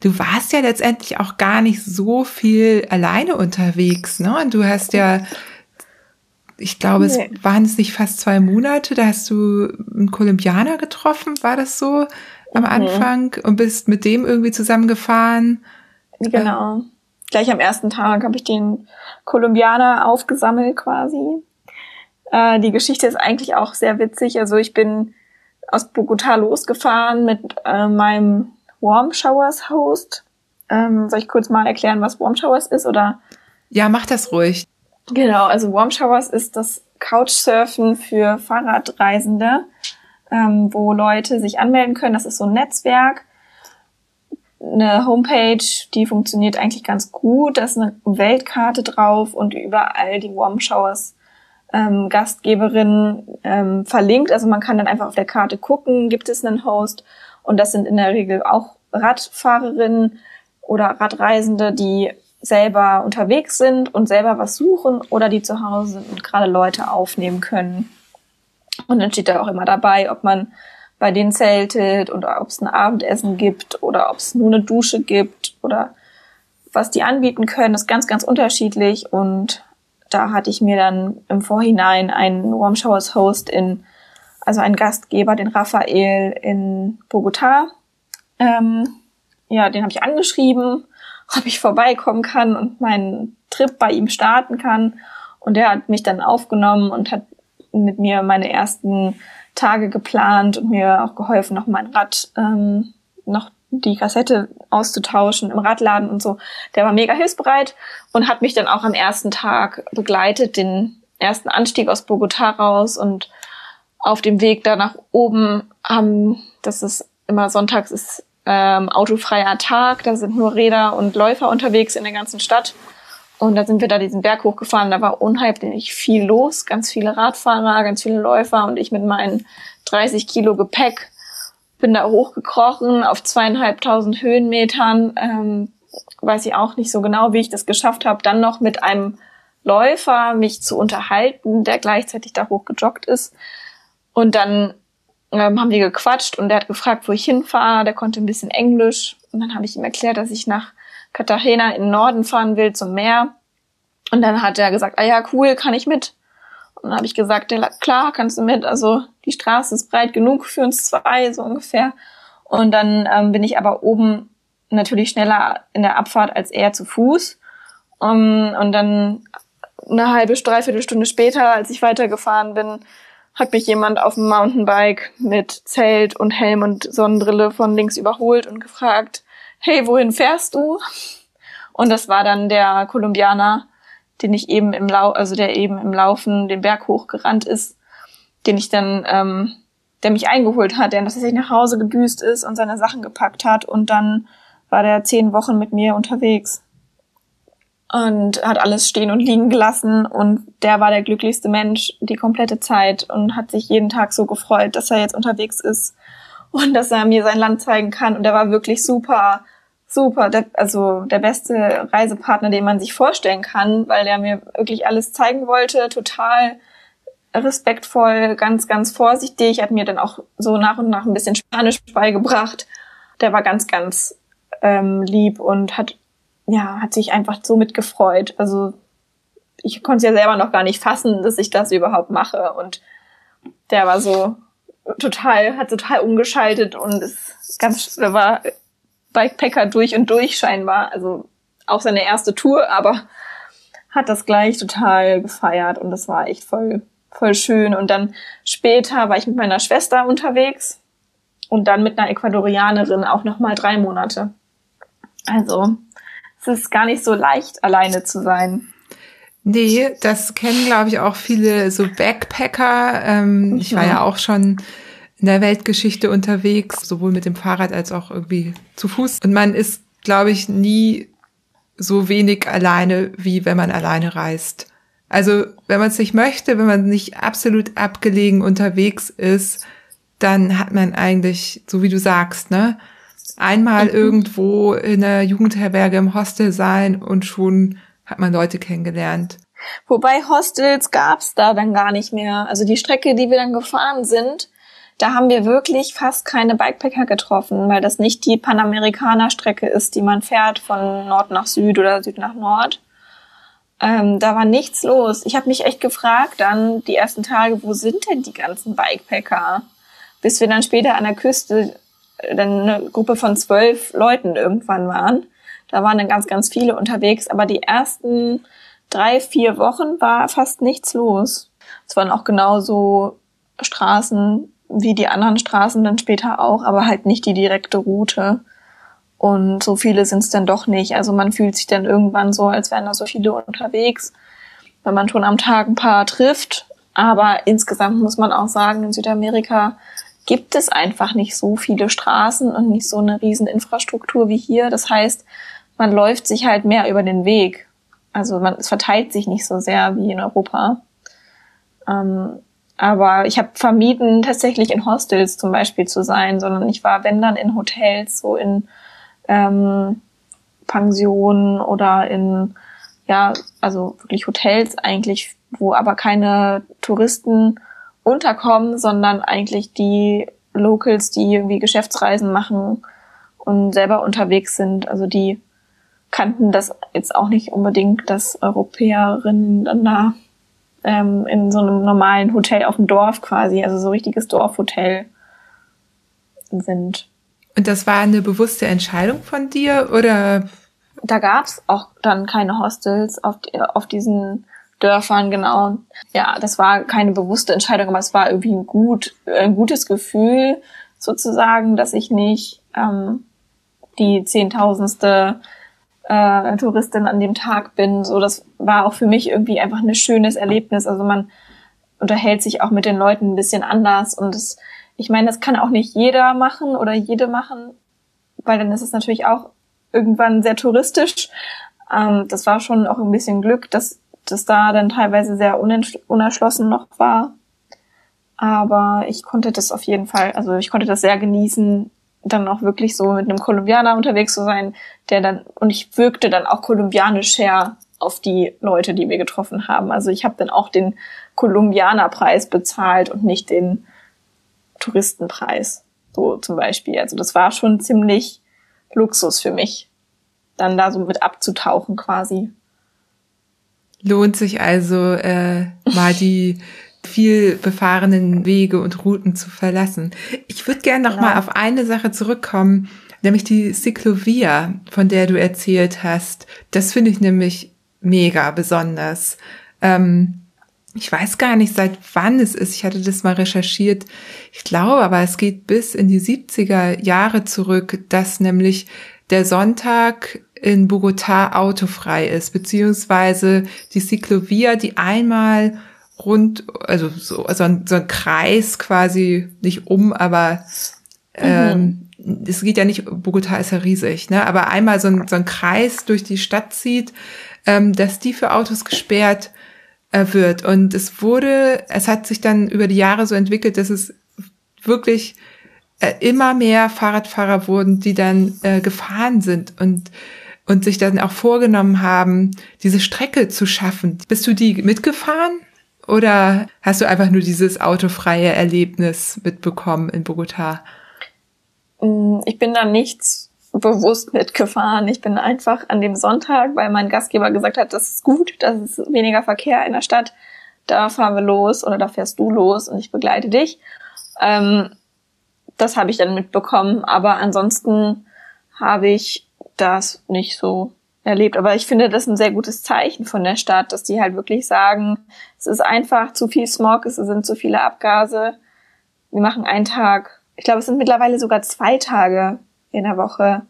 du warst ja letztendlich auch gar nicht so viel alleine unterwegs, ne? Und du hast ja, ich glaube, nee. es waren es nicht fast zwei Monate, da hast du einen Kolumbianer getroffen, war das so am mhm. Anfang und bist mit dem irgendwie zusammengefahren? Genau. Gleich am ersten Tag habe ich den Kolumbianer aufgesammelt quasi. Äh, die Geschichte ist eigentlich auch sehr witzig. Also ich bin aus Bogota losgefahren mit äh, meinem Warm Showers Host. Ähm, soll ich kurz mal erklären, was Warm Showers ist oder? Ja, mach das ruhig. Genau, also Warm Showers ist das Couchsurfen für Fahrradreisende, ähm, wo Leute sich anmelden können. Das ist so ein Netzwerk, eine Homepage, die funktioniert eigentlich ganz gut. Da ist eine Weltkarte drauf und überall die Warm Showers ähm, Gastgeberin ähm, verlinkt. Also man kann dann einfach auf der Karte gucken, gibt es einen Host und das sind in der Regel auch Radfahrerinnen oder Radreisende, die selber unterwegs sind und selber was suchen oder die zu Hause sind und gerade Leute aufnehmen können. Und dann steht da auch immer dabei, ob man bei denen zeltet oder ob es ein Abendessen gibt oder ob es nur eine Dusche gibt oder was die anbieten können, ist ganz, ganz unterschiedlich. Und da hatte ich mir dann im Vorhinein einen Warm Showers Host in also ein Gastgeber, den Raphael in Bogota. Ähm, ja, den habe ich angeschrieben, ob ich vorbeikommen kann und meinen Trip bei ihm starten kann. Und der hat mich dann aufgenommen und hat mit mir meine ersten Tage geplant und mir auch geholfen, noch mein Rad, ähm, noch die Kassette auszutauschen im Radladen und so. Der war mega hilfsbereit und hat mich dann auch am ersten Tag begleitet, den ersten Anstieg aus Bogota raus und auf dem Weg da nach oben haben, das ist immer sonntags ist ähm, autofreier Tag, da sind nur Räder und Läufer unterwegs in der ganzen Stadt. Und da sind wir da diesen Berg hochgefahren, da war unheimlich viel los, ganz viele Radfahrer, ganz viele Läufer und ich mit meinen 30 Kilo Gepäck bin da hochgekrochen auf zweieinhalbtausend Höhenmetern. Ähm, weiß ich auch nicht so genau, wie ich das geschafft habe, dann noch mit einem Läufer mich zu unterhalten, der gleichzeitig da hochgejoggt ist. Und dann ähm, haben wir gequatscht und der hat gefragt, wo ich hinfahre. Der konnte ein bisschen Englisch. Und dann habe ich ihm erklärt, dass ich nach Cartagena in den Norden fahren will, zum Meer. Und dann hat er gesagt, ah ja, cool, kann ich mit. Und dann habe ich gesagt, ja, klar, kannst du mit. Also die Straße ist breit genug für uns zwei, so ungefähr. Und dann ähm, bin ich aber oben natürlich schneller in der Abfahrt als er zu Fuß. Um, und dann eine halbe, dreiviertel Stunde später, als ich weitergefahren bin, hat mich jemand auf dem Mountainbike mit Zelt und Helm und Sonnenbrille von links überholt und gefragt, hey, wohin fährst du? Und das war dann der Kolumbianer, den ich eben im Lau also der eben im Laufen den Berg hochgerannt ist, den ich dann, ähm, der mich eingeholt hat, der tatsächlich nach Hause gedüst ist und seine Sachen gepackt hat und dann war der zehn Wochen mit mir unterwegs und hat alles stehen und liegen gelassen und der war der glücklichste Mensch die komplette Zeit und hat sich jeden Tag so gefreut, dass er jetzt unterwegs ist und dass er mir sein Land zeigen kann und er war wirklich super super, der, also der beste Reisepartner, den man sich vorstellen kann, weil er mir wirklich alles zeigen wollte, total respektvoll, ganz, ganz vorsichtig, hat mir dann auch so nach und nach ein bisschen Spanisch beigebracht. Der war ganz, ganz ähm, lieb und hat ja, hat sich einfach so mitgefreut. Also ich konnte es ja selber noch gar nicht fassen, dass ich das überhaupt mache. Und der war so total, hat total umgeschaltet und ist ganz, der war Bikepacker durch und durch scheinbar. Also auch seine erste Tour, aber hat das gleich total gefeiert und das war echt voll, voll schön. Und dann später war ich mit meiner Schwester unterwegs und dann mit einer Ecuadorianerin auch nochmal drei Monate. Also es ist gar nicht so leicht, alleine zu sein. Nee, das kennen, glaube ich, auch viele so Backpacker. Ähm, mhm. Ich war ja auch schon in der Weltgeschichte unterwegs, sowohl mit dem Fahrrad als auch irgendwie zu Fuß. Und man ist, glaube ich, nie so wenig alleine, wie wenn man alleine reist. Also, wenn man es nicht möchte, wenn man nicht absolut abgelegen unterwegs ist, dann hat man eigentlich, so wie du sagst, ne, einmal mhm. irgendwo in der Jugendherberge im Hostel sein und schon hat man Leute kennengelernt. Wobei Hostels gab's da dann gar nicht mehr. Also die Strecke, die wir dann gefahren sind, da haben wir wirklich fast keine Bikepacker getroffen, weil das nicht die Panamerikaner-Strecke ist, die man fährt von Nord nach Süd oder Süd nach Nord. Ähm, da war nichts los. Ich habe mich echt gefragt dann die ersten Tage, wo sind denn die ganzen Bikepacker? Bis wir dann später an der Küste äh, dann eine Gruppe von zwölf Leuten irgendwann waren. Da waren dann ganz, ganz viele unterwegs, aber die ersten drei, vier Wochen war fast nichts los. Es waren auch genauso Straßen wie die anderen Straßen dann später auch, aber halt nicht die direkte Route. Und so viele sind es dann doch nicht. Also man fühlt sich dann irgendwann so, als wären da so viele unterwegs, wenn man schon am Tag ein paar trifft. Aber insgesamt muss man auch sagen, in Südamerika gibt es einfach nicht so viele Straßen und nicht so eine riesen Infrastruktur wie hier. Das heißt, man läuft sich halt mehr über den Weg. Also man, es verteilt sich nicht so sehr wie in Europa. Ähm, aber ich habe vermieden, tatsächlich in Hostels zum Beispiel zu sein, sondern ich war, wenn dann, in Hotels, so in ähm, Pensionen oder in, ja, also wirklich Hotels eigentlich, wo aber keine Touristen unterkommen, sondern eigentlich die Locals, die irgendwie Geschäftsreisen machen und selber unterwegs sind. Also die kannten das jetzt auch nicht unbedingt, dass Europäerinnen dann da ähm, in so einem normalen Hotel auf dem Dorf quasi, also so richtiges Dorfhotel sind. Und das war eine bewusste Entscheidung von dir oder? Da gab's auch dann keine Hostels auf, auf diesen Dörfern, genau. Ja, das war keine bewusste Entscheidung, aber es war irgendwie ein, gut, ein gutes Gefühl sozusagen, dass ich nicht ähm, die zehntausendste äh, Touristin an dem Tag bin. So, das war auch für mich irgendwie einfach ein schönes Erlebnis. Also man unterhält sich auch mit den Leuten ein bisschen anders und das, ich meine, das kann auch nicht jeder machen oder jede machen, weil dann ist es natürlich auch irgendwann sehr touristisch. Ähm, das war schon auch ein bisschen Glück, dass das da dann teilweise sehr unerschlossen noch war. Aber ich konnte das auf jeden Fall, also ich konnte das sehr genießen, dann auch wirklich so mit einem Kolumbianer unterwegs zu sein, der dann, und ich wirkte dann auch kolumbianisch her auf die Leute, die wir getroffen haben. Also ich habe dann auch den Kolumbianerpreis bezahlt und nicht den Touristenpreis, so zum Beispiel. Also das war schon ziemlich Luxus für mich, dann da so mit abzutauchen quasi. Lohnt sich also äh, mal die viel befahrenen Wege und Routen zu verlassen. Ich würde gerne noch ja. mal auf eine Sache zurückkommen, nämlich die Ciclovia, von der du erzählt hast. Das finde ich nämlich mega besonders. Ähm, ich weiß gar nicht, seit wann es ist. Ich hatte das mal recherchiert. Ich glaube, aber es geht bis in die 70er Jahre zurück, dass nämlich der Sonntag in Bogotá autofrei ist, beziehungsweise die Ciclovia, die einmal rund, also so, so, ein, so ein Kreis quasi, nicht um, aber ähm, mhm. es geht ja nicht, Bogota ist ja riesig, ne? Aber einmal so ein, so ein Kreis durch die Stadt zieht, ähm, dass die für Autos gesperrt äh, wird. Und es wurde, es hat sich dann über die Jahre so entwickelt, dass es wirklich äh, immer mehr Fahrradfahrer wurden, die dann äh, gefahren sind und und sich dann auch vorgenommen haben, diese Strecke zu schaffen. Bist du die mitgefahren? Oder hast du einfach nur dieses autofreie Erlebnis mitbekommen in Bogota? Mm, ich bin da nichts bewusst mitgefahren. Ich bin einfach an dem Sonntag, weil mein Gastgeber gesagt hat, das ist gut, das ist weniger Verkehr in der Stadt. Da fahren wir los oder da fährst du los und ich begleite dich. Ähm, das habe ich dann mitbekommen. Aber ansonsten habe ich das nicht so erlebt. Aber ich finde das ein sehr gutes Zeichen von der Stadt, dass die halt wirklich sagen, es ist einfach zu viel Smog, es sind zu viele Abgase. Wir machen einen Tag, ich glaube, es sind mittlerweile sogar zwei Tage in der Woche,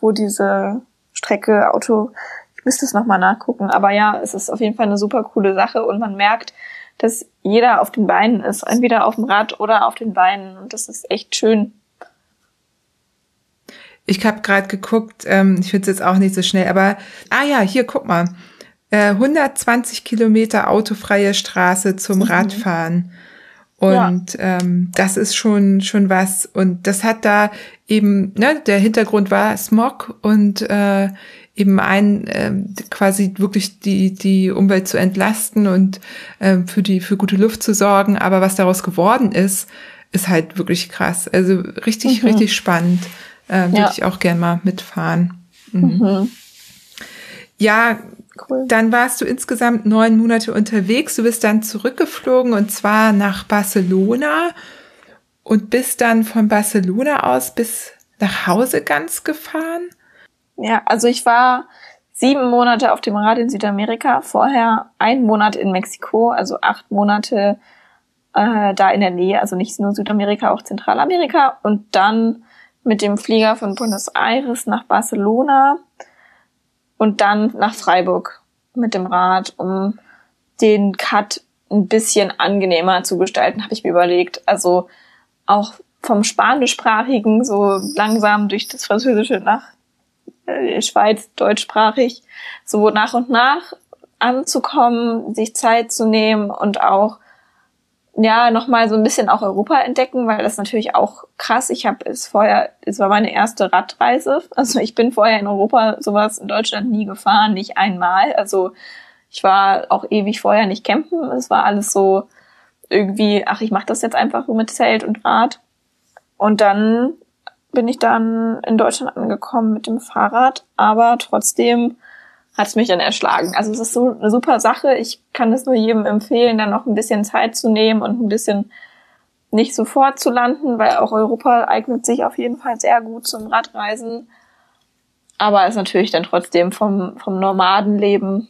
wo diese Strecke Auto, ich müsste es nochmal nachgucken, aber ja, es ist auf jeden Fall eine super coole Sache und man merkt, dass jeder auf den Beinen ist, entweder auf dem Rad oder auf den Beinen und das ist echt schön. Ich habe gerade geguckt, ähm, ich finde es jetzt auch nicht so schnell, aber ah ja, hier guck mal. Äh, 120 Kilometer autofreie Straße zum mhm. Radfahren. Und ja. ähm, das ist schon schon was. Und das hat da eben, ne, der Hintergrund war Smog und äh, eben ein äh, quasi wirklich die die Umwelt zu entlasten und äh, für die für gute Luft zu sorgen. Aber was daraus geworden ist, ist halt wirklich krass. Also richtig, mhm. richtig spannend. Äh, Würde ja. ich auch gern mal mitfahren. Mhm. Mhm. Ja, cool. dann warst du insgesamt neun Monate unterwegs. Du bist dann zurückgeflogen und zwar nach Barcelona und bist dann von Barcelona aus bis nach Hause ganz gefahren? Ja, also ich war sieben Monate auf dem Rad in Südamerika, vorher ein Monat in Mexiko, also acht Monate äh, da in der Nähe, also nicht nur Südamerika, auch Zentralamerika und dann mit dem Flieger von Buenos Aires nach Barcelona und dann nach Freiburg mit dem Rad, um den Cut ein bisschen angenehmer zu gestalten, habe ich mir überlegt. Also auch vom Spanischsprachigen so langsam durch das Französische nach äh, Schweiz deutschsprachig so nach und nach anzukommen, sich Zeit zu nehmen und auch ja nochmal so ein bisschen auch Europa entdecken, weil das natürlich auch krass. Ich habe es vorher, es war meine erste Radreise. Also ich bin vorher in Europa sowas in Deutschland nie gefahren, nicht einmal. Also ich war auch ewig vorher nicht campen. Es war alles so irgendwie, ach, ich mache das jetzt einfach so mit Zelt und Rad. Und dann bin ich dann in Deutschland angekommen mit dem Fahrrad, aber trotzdem hat es mich dann erschlagen. Also es ist so eine super Sache. Ich kann es nur jedem empfehlen, dann noch ein bisschen Zeit zu nehmen und ein bisschen nicht sofort zu landen, weil auch Europa eignet sich auf jeden Fall sehr gut zum Radreisen. Aber es ist natürlich dann trotzdem vom, vom Nomadenleben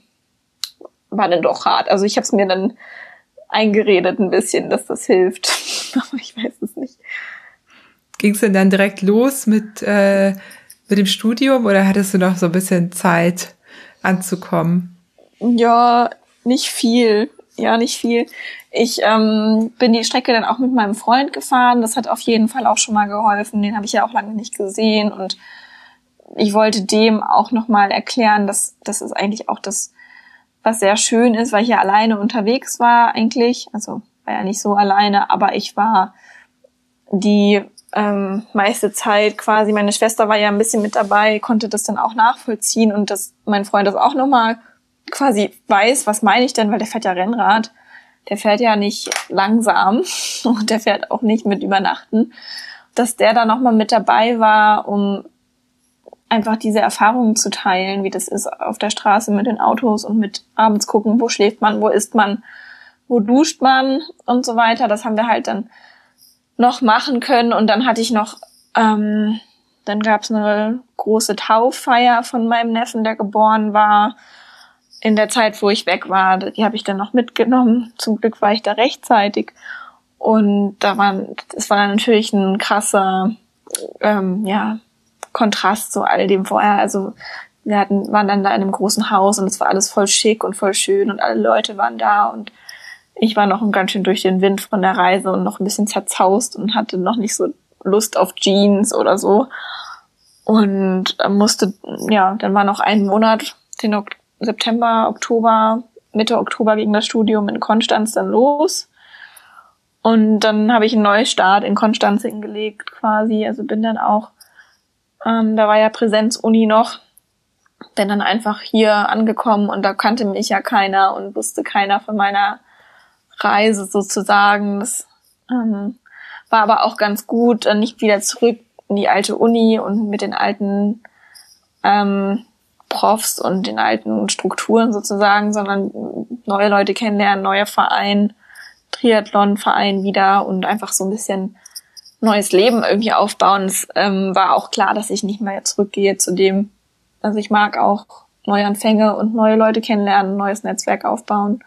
war dann doch hart. Also ich habe es mir dann eingeredet ein bisschen, dass das hilft. Aber ich weiß es nicht. Ging es denn dann direkt los mit, äh, mit dem Studium oder hattest du noch so ein bisschen Zeit anzukommen? Ja, nicht viel. Ja, nicht viel. Ich ähm, bin die Strecke dann auch mit meinem Freund gefahren. Das hat auf jeden Fall auch schon mal geholfen. Den habe ich ja auch lange nicht gesehen. Und ich wollte dem auch nochmal erklären, dass das ist eigentlich auch das, was sehr schön ist, weil ich ja alleine unterwegs war eigentlich. Also war ja nicht so alleine, aber ich war die ähm, meiste Zeit quasi, meine Schwester war ja ein bisschen mit dabei, konnte das dann auch nachvollziehen und dass mein Freund das auch nochmal quasi weiß, was meine ich denn, weil der fährt ja Rennrad, der fährt ja nicht langsam und der fährt auch nicht mit Übernachten, dass der da nochmal mit dabei war, um einfach diese Erfahrungen zu teilen, wie das ist auf der Straße mit den Autos und mit abends gucken, wo schläft man, wo isst man, wo duscht man und so weiter. Das haben wir halt dann noch machen können. Und dann hatte ich noch, ähm, dann gab es eine große Tauffeier von meinem Neffen, der geboren war. In der Zeit, wo ich weg war, die habe ich dann noch mitgenommen. Zum Glück war ich da rechtzeitig. Und da war, das war dann natürlich ein krasser, ähm, ja, Kontrast zu all dem vorher. Also wir hatten, waren dann da in einem großen Haus und es war alles voll schick und voll schön und alle Leute waren da und ich war noch ganz schön durch den Wind von der Reise und noch ein bisschen zerzaust und hatte noch nicht so Lust auf Jeans oder so. Und musste, ja, dann war noch ein Monat, den ok September, Oktober, Mitte Oktober ging das Studium in Konstanz dann los. Und dann habe ich einen Neustart in Konstanz hingelegt quasi. Also bin dann auch, ähm, da war ja Präsenzuni noch, bin dann einfach hier angekommen und da kannte mich ja keiner und wusste keiner von meiner Reise sozusagen. Das ähm, war aber auch ganz gut, nicht wieder zurück in die alte Uni und mit den alten ähm, Profs und den alten Strukturen sozusagen, sondern neue Leute kennenlernen, neuer Verein, Triathlon-Verein wieder und einfach so ein bisschen neues Leben irgendwie aufbauen. Es ähm, war auch klar, dass ich nicht mehr zurückgehe zu dem, also ich mag auch Neuanfänge und neue Leute kennenlernen, neues Netzwerk aufbauen.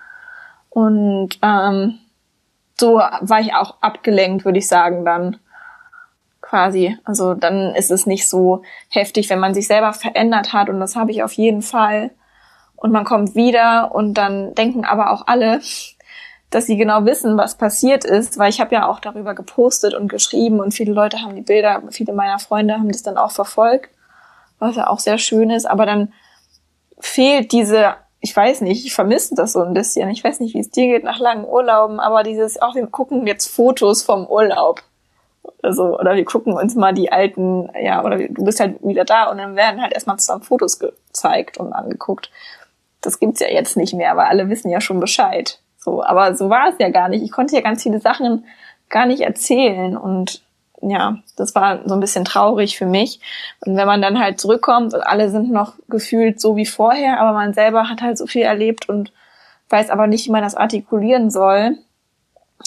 Und ähm, so war ich auch abgelenkt, würde ich sagen, dann quasi. Also dann ist es nicht so heftig, wenn man sich selber verändert hat und das habe ich auf jeden Fall. Und man kommt wieder und dann denken aber auch alle, dass sie genau wissen, was passiert ist, weil ich habe ja auch darüber gepostet und geschrieben und viele Leute haben die Bilder, viele meiner Freunde haben das dann auch verfolgt, was ja auch sehr schön ist, aber dann fehlt diese ich weiß nicht, ich vermisse das so ein bisschen. Ich weiß nicht, wie es dir geht nach langen Urlauben, aber dieses, auch wir gucken jetzt Fotos vom Urlaub. Also, oder wir gucken uns mal die alten, ja, oder du bist halt wieder da und dann werden halt erstmal zusammen Fotos gezeigt und angeguckt. Das gibt's ja jetzt nicht mehr, weil alle wissen ja schon Bescheid. So, aber so war es ja gar nicht. Ich konnte ja ganz viele Sachen gar nicht erzählen und ja, das war so ein bisschen traurig für mich. Und wenn man dann halt zurückkommt und alle sind noch gefühlt so wie vorher, aber man selber hat halt so viel erlebt und weiß aber nicht, wie man das artikulieren soll,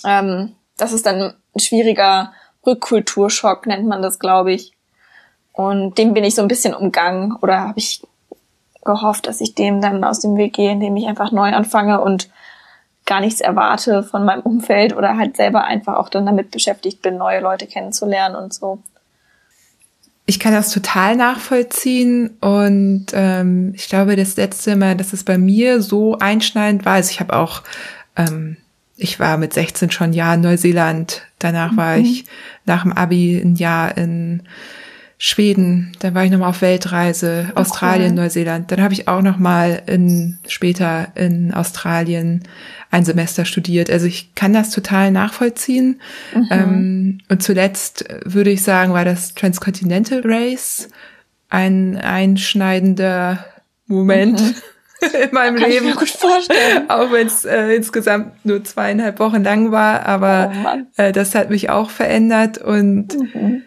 ähm, das ist dann ein schwieriger Rückkulturschock, nennt man das, glaube ich. Und dem bin ich so ein bisschen umgangen oder habe ich gehofft, dass ich dem dann aus dem Weg gehe, indem ich einfach neu anfange und gar nichts erwarte von meinem Umfeld oder halt selber einfach auch dann damit beschäftigt bin, neue Leute kennenzulernen und so. Ich kann das total nachvollziehen und ähm, ich glaube, das letzte Mal, dass es bei mir so einschneidend war, also ich habe auch, ähm, ich war mit 16 schon ein Jahr in Neuseeland, danach mhm. war ich nach dem Abi ein Jahr in Schweden, dann war ich nochmal auf Weltreise, oh, Australien. Neuseeland, dann habe ich auch nochmal in später in Australien ein Semester studiert. Also ich kann das total nachvollziehen. Mhm. Ähm, und zuletzt würde ich sagen, war das Transcontinental Race ein einschneidender Moment. Mhm. in meinem Kann Leben. Ich mir gut vorstellen. Auch wenn es äh, insgesamt nur zweieinhalb Wochen lang war, aber oh äh, das hat mich auch verändert und mhm.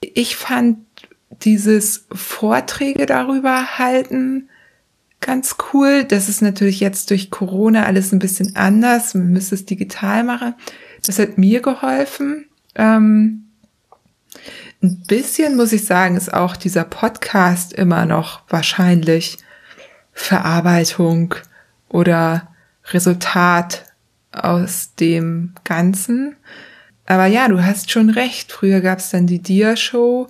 ich fand dieses Vorträge darüber halten ganz cool. Das ist natürlich jetzt durch Corona alles ein bisschen anders. Man müsste es digital machen. Das hat mir geholfen. Ähm, ein bisschen muss ich sagen, ist auch dieser Podcast immer noch wahrscheinlich Verarbeitung oder Resultat aus dem Ganzen. Aber ja, du hast schon recht. Früher gab es dann die Dia-Show,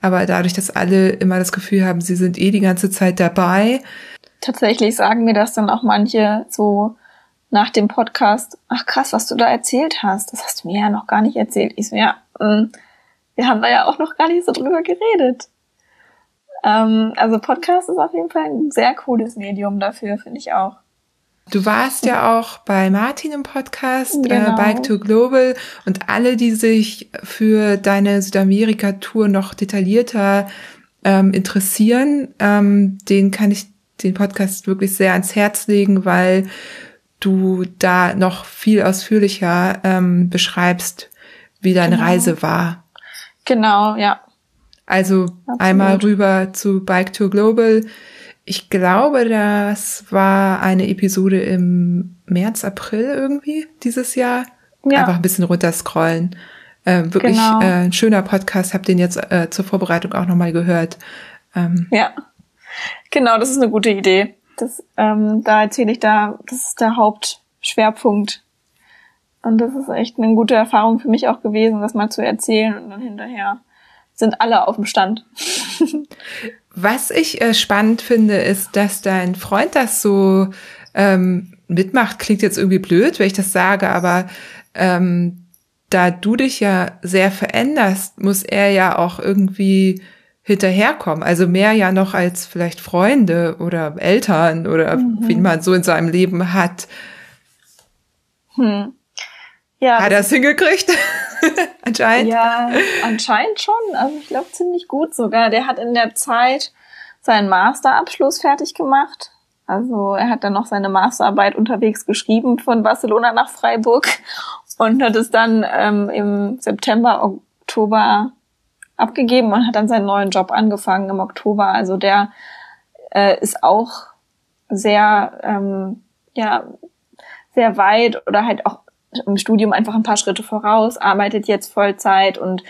aber dadurch, dass alle immer das Gefühl haben, sie sind eh die ganze Zeit dabei, tatsächlich sagen mir das dann auch manche so nach dem Podcast, ach krass, was du da erzählt hast, das hast du mir ja noch gar nicht erzählt. Ich so, ja, ähm, wir haben da ja auch noch gar nicht so drüber geredet. Ähm, also Podcast ist auf jeden Fall ein sehr cooles Medium dafür, finde ich auch. Du warst ja auch bei Martin im Podcast, äh, genau. äh, Bike to Global und alle, die sich für deine Südamerika-Tour noch detaillierter ähm, interessieren, ähm, den kann ich den Podcast wirklich sehr ans Herz legen, weil du da noch viel ausführlicher ähm, beschreibst, wie deine genau. Reise war. Genau, ja. Also Absolut. einmal rüber zu Bike to Global. Ich glaube, das war eine Episode im März, April irgendwie dieses Jahr. Ja. Einfach ein bisschen runterscrollen. Äh, wirklich genau. äh, ein schöner Podcast. Hab den jetzt äh, zur Vorbereitung auch nochmal gehört. Ähm, ja. Genau, das ist eine gute Idee. Das, ähm, da erzähle ich da, das ist der Hauptschwerpunkt. Und das ist echt eine gute Erfahrung für mich auch gewesen, das mal zu erzählen und dann hinterher sind alle auf dem Stand. Was ich äh, spannend finde, ist, dass dein Freund das so ähm, mitmacht. Klingt jetzt irgendwie blöd, wenn ich das sage, aber ähm, da du dich ja sehr veränderst, muss er ja auch irgendwie hinterherkommen. Also mehr ja noch als vielleicht Freunde oder Eltern oder mhm. wie man so in seinem Leben hat. Hm. Ja, hat er es hingekriegt? anscheinend. Ja, anscheinend schon. Also ich glaube ziemlich gut sogar. Der hat in der Zeit seinen Masterabschluss fertig gemacht. Also er hat dann noch seine Masterarbeit unterwegs geschrieben von Barcelona nach Freiburg und hat es dann ähm, im September, Oktober abgegeben. Und hat dann seinen neuen Job angefangen im Oktober. Also der äh, ist auch sehr, ähm, ja, sehr weit oder halt auch im Studium einfach ein paar Schritte voraus, arbeitet jetzt Vollzeit und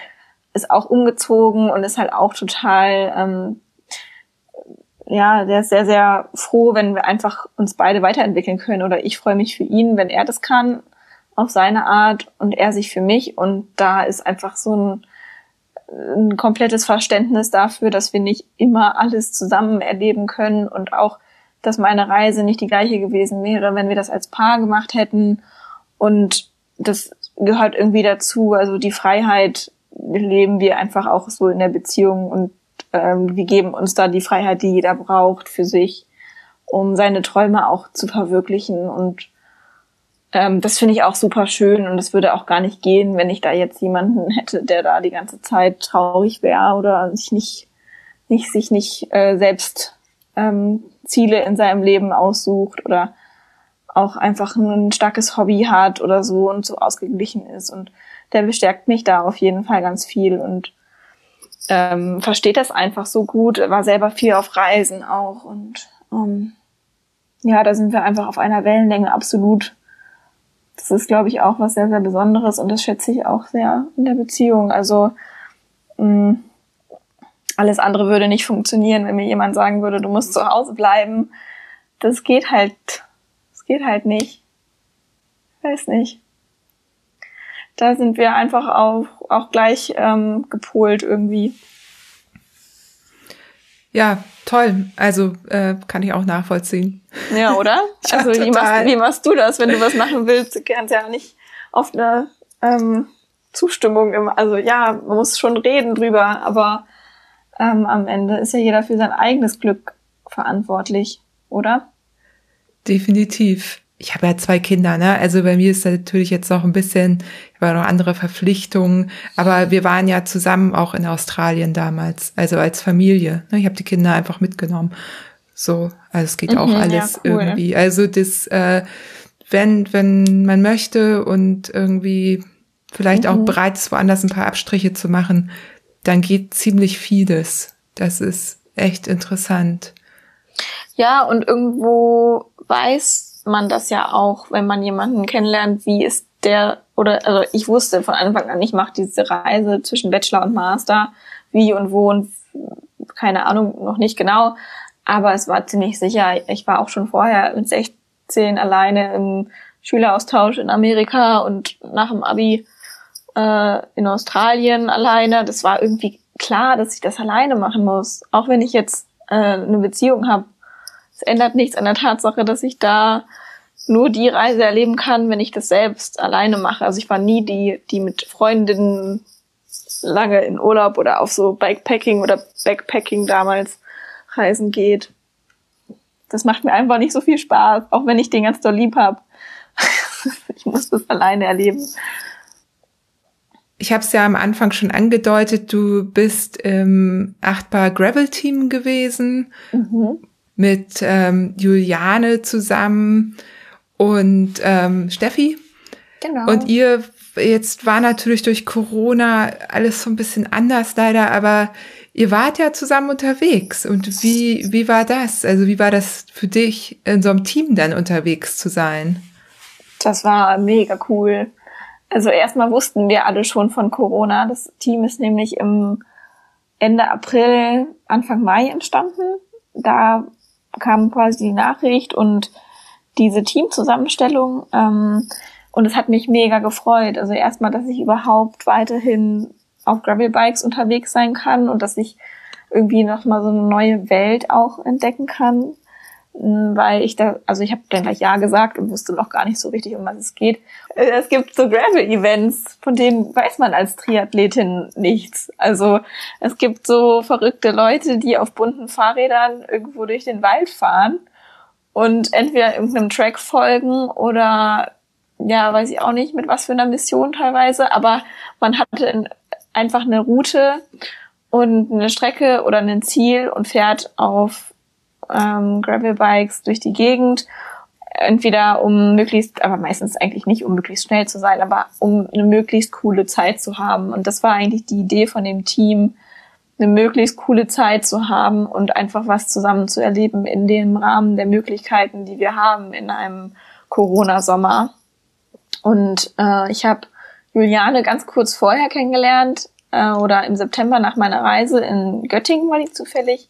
ist auch umgezogen und ist halt auch total, ähm, ja, der ist sehr, sehr froh, wenn wir einfach uns beide weiterentwickeln können. Oder ich freue mich für ihn, wenn er das kann auf seine Art und er sich für mich. Und da ist einfach so ein ein komplettes Verständnis dafür, dass wir nicht immer alles zusammen erleben können und auch, dass meine Reise nicht die gleiche gewesen wäre, wenn wir das als Paar gemacht hätten. Und das gehört irgendwie dazu. Also die Freiheit leben wir einfach auch so in der Beziehung und ähm, wir geben uns da die Freiheit, die jeder braucht für sich, um seine Träume auch zu verwirklichen und ähm, das finde ich auch super schön und es würde auch gar nicht gehen, wenn ich da jetzt jemanden hätte, der da die ganze Zeit traurig wäre oder sich nicht, nicht sich nicht äh, selbst ähm, Ziele in seinem Leben aussucht oder auch einfach ein starkes Hobby hat oder so und so ausgeglichen ist. Und der bestärkt mich da auf jeden Fall ganz viel und ähm, versteht das einfach so gut, war selber viel auf Reisen auch und ähm, ja, da sind wir einfach auf einer Wellenlänge absolut. Das ist, glaube ich, auch was sehr, sehr Besonderes und das schätze ich auch sehr in der Beziehung. Also mh, mm, alles andere würde nicht funktionieren, wenn mir jemand sagen würde, du musst zu Hause bleiben. Das geht halt, das geht halt nicht. Weiß nicht. Da sind wir einfach auch, auch gleich ähm, gepolt irgendwie. Ja, toll. Also äh, kann ich auch nachvollziehen. Ja, oder? ja, also wie machst, wie machst du das, wenn du was machen willst? Du kannst ja nicht auf eine ähm, Zustimmung immer. Also ja, man muss schon reden drüber, aber ähm, am Ende ist ja jeder für sein eigenes Glück verantwortlich, oder? Definitiv. Ich habe ja zwei Kinder, ne? Also bei mir ist natürlich jetzt noch ein bisschen, ich war noch andere Verpflichtungen, aber wir waren ja zusammen auch in Australien damals, also als Familie. Ne? Ich habe die Kinder einfach mitgenommen. So, also es geht mhm, auch alles ja, cool. irgendwie. Also das, äh, wenn, wenn man möchte und irgendwie vielleicht mhm. auch bereit ist, woanders ein paar Abstriche zu machen, dann geht ziemlich vieles. Das ist echt interessant. Ja, und irgendwo weiß man das ja auch, wenn man jemanden kennenlernt, wie ist der, oder also ich wusste von Anfang an, ich mache diese Reise zwischen Bachelor und Master, wie und wo und keine Ahnung, noch nicht genau. Aber es war ziemlich sicher, ich war auch schon vorher mit 16 alleine im Schüleraustausch in Amerika und nach dem Abi äh, in Australien alleine. Das war irgendwie klar, dass ich das alleine machen muss. Auch wenn ich jetzt äh, eine Beziehung habe. Es ändert nichts an der Tatsache, dass ich da nur die Reise erleben kann, wenn ich das selbst alleine mache. Also ich war nie die, die mit Freundinnen lange in Urlaub oder auf so Bikepacking oder Backpacking damals reisen geht. Das macht mir einfach nicht so viel Spaß, auch wenn ich den ganz doll lieb habe. ich muss das alleine erleben. Ich habe es ja am Anfang schon angedeutet, du bist im Achtbar Gravel Team gewesen mhm. Mit ähm, Juliane zusammen und ähm, Steffi. Genau. Und ihr jetzt war natürlich durch Corona alles so ein bisschen anders leider, aber ihr wart ja zusammen unterwegs. Und wie, wie war das? Also wie war das für dich, in so einem Team dann unterwegs zu sein? Das war mega cool. Also erstmal wussten wir alle schon von Corona. Das Team ist nämlich im Ende April, Anfang Mai entstanden. Da kam quasi die Nachricht und diese Teamzusammenstellung. Ähm, und es hat mich mega gefreut. Also erstmal, dass ich überhaupt weiterhin auf Gravelbikes unterwegs sein kann und dass ich irgendwie nochmal so eine neue Welt auch entdecken kann weil ich da, also ich habe dann gleich Ja gesagt und wusste noch gar nicht so richtig, um was es geht. Äh, es gibt so Gravel-Events, von denen weiß man als Triathletin nichts. Also es gibt so verrückte Leute, die auf bunten Fahrrädern irgendwo durch den Wald fahren und entweder irgendeinem Track folgen oder ja, weiß ich auch nicht, mit was für einer Mission teilweise, aber man hatte einfach eine Route und eine Strecke oder ein Ziel und fährt auf ähm, Gravelbikes durch die Gegend. Entweder um möglichst, aber meistens eigentlich nicht, um möglichst schnell zu sein, aber um eine möglichst coole Zeit zu haben. Und das war eigentlich die Idee von dem Team, eine möglichst coole Zeit zu haben und einfach was zusammen zu erleben in dem Rahmen der Möglichkeiten, die wir haben in einem Corona-Sommer. Und äh, ich habe Juliane ganz kurz vorher kennengelernt äh, oder im September nach meiner Reise in Göttingen war die zufällig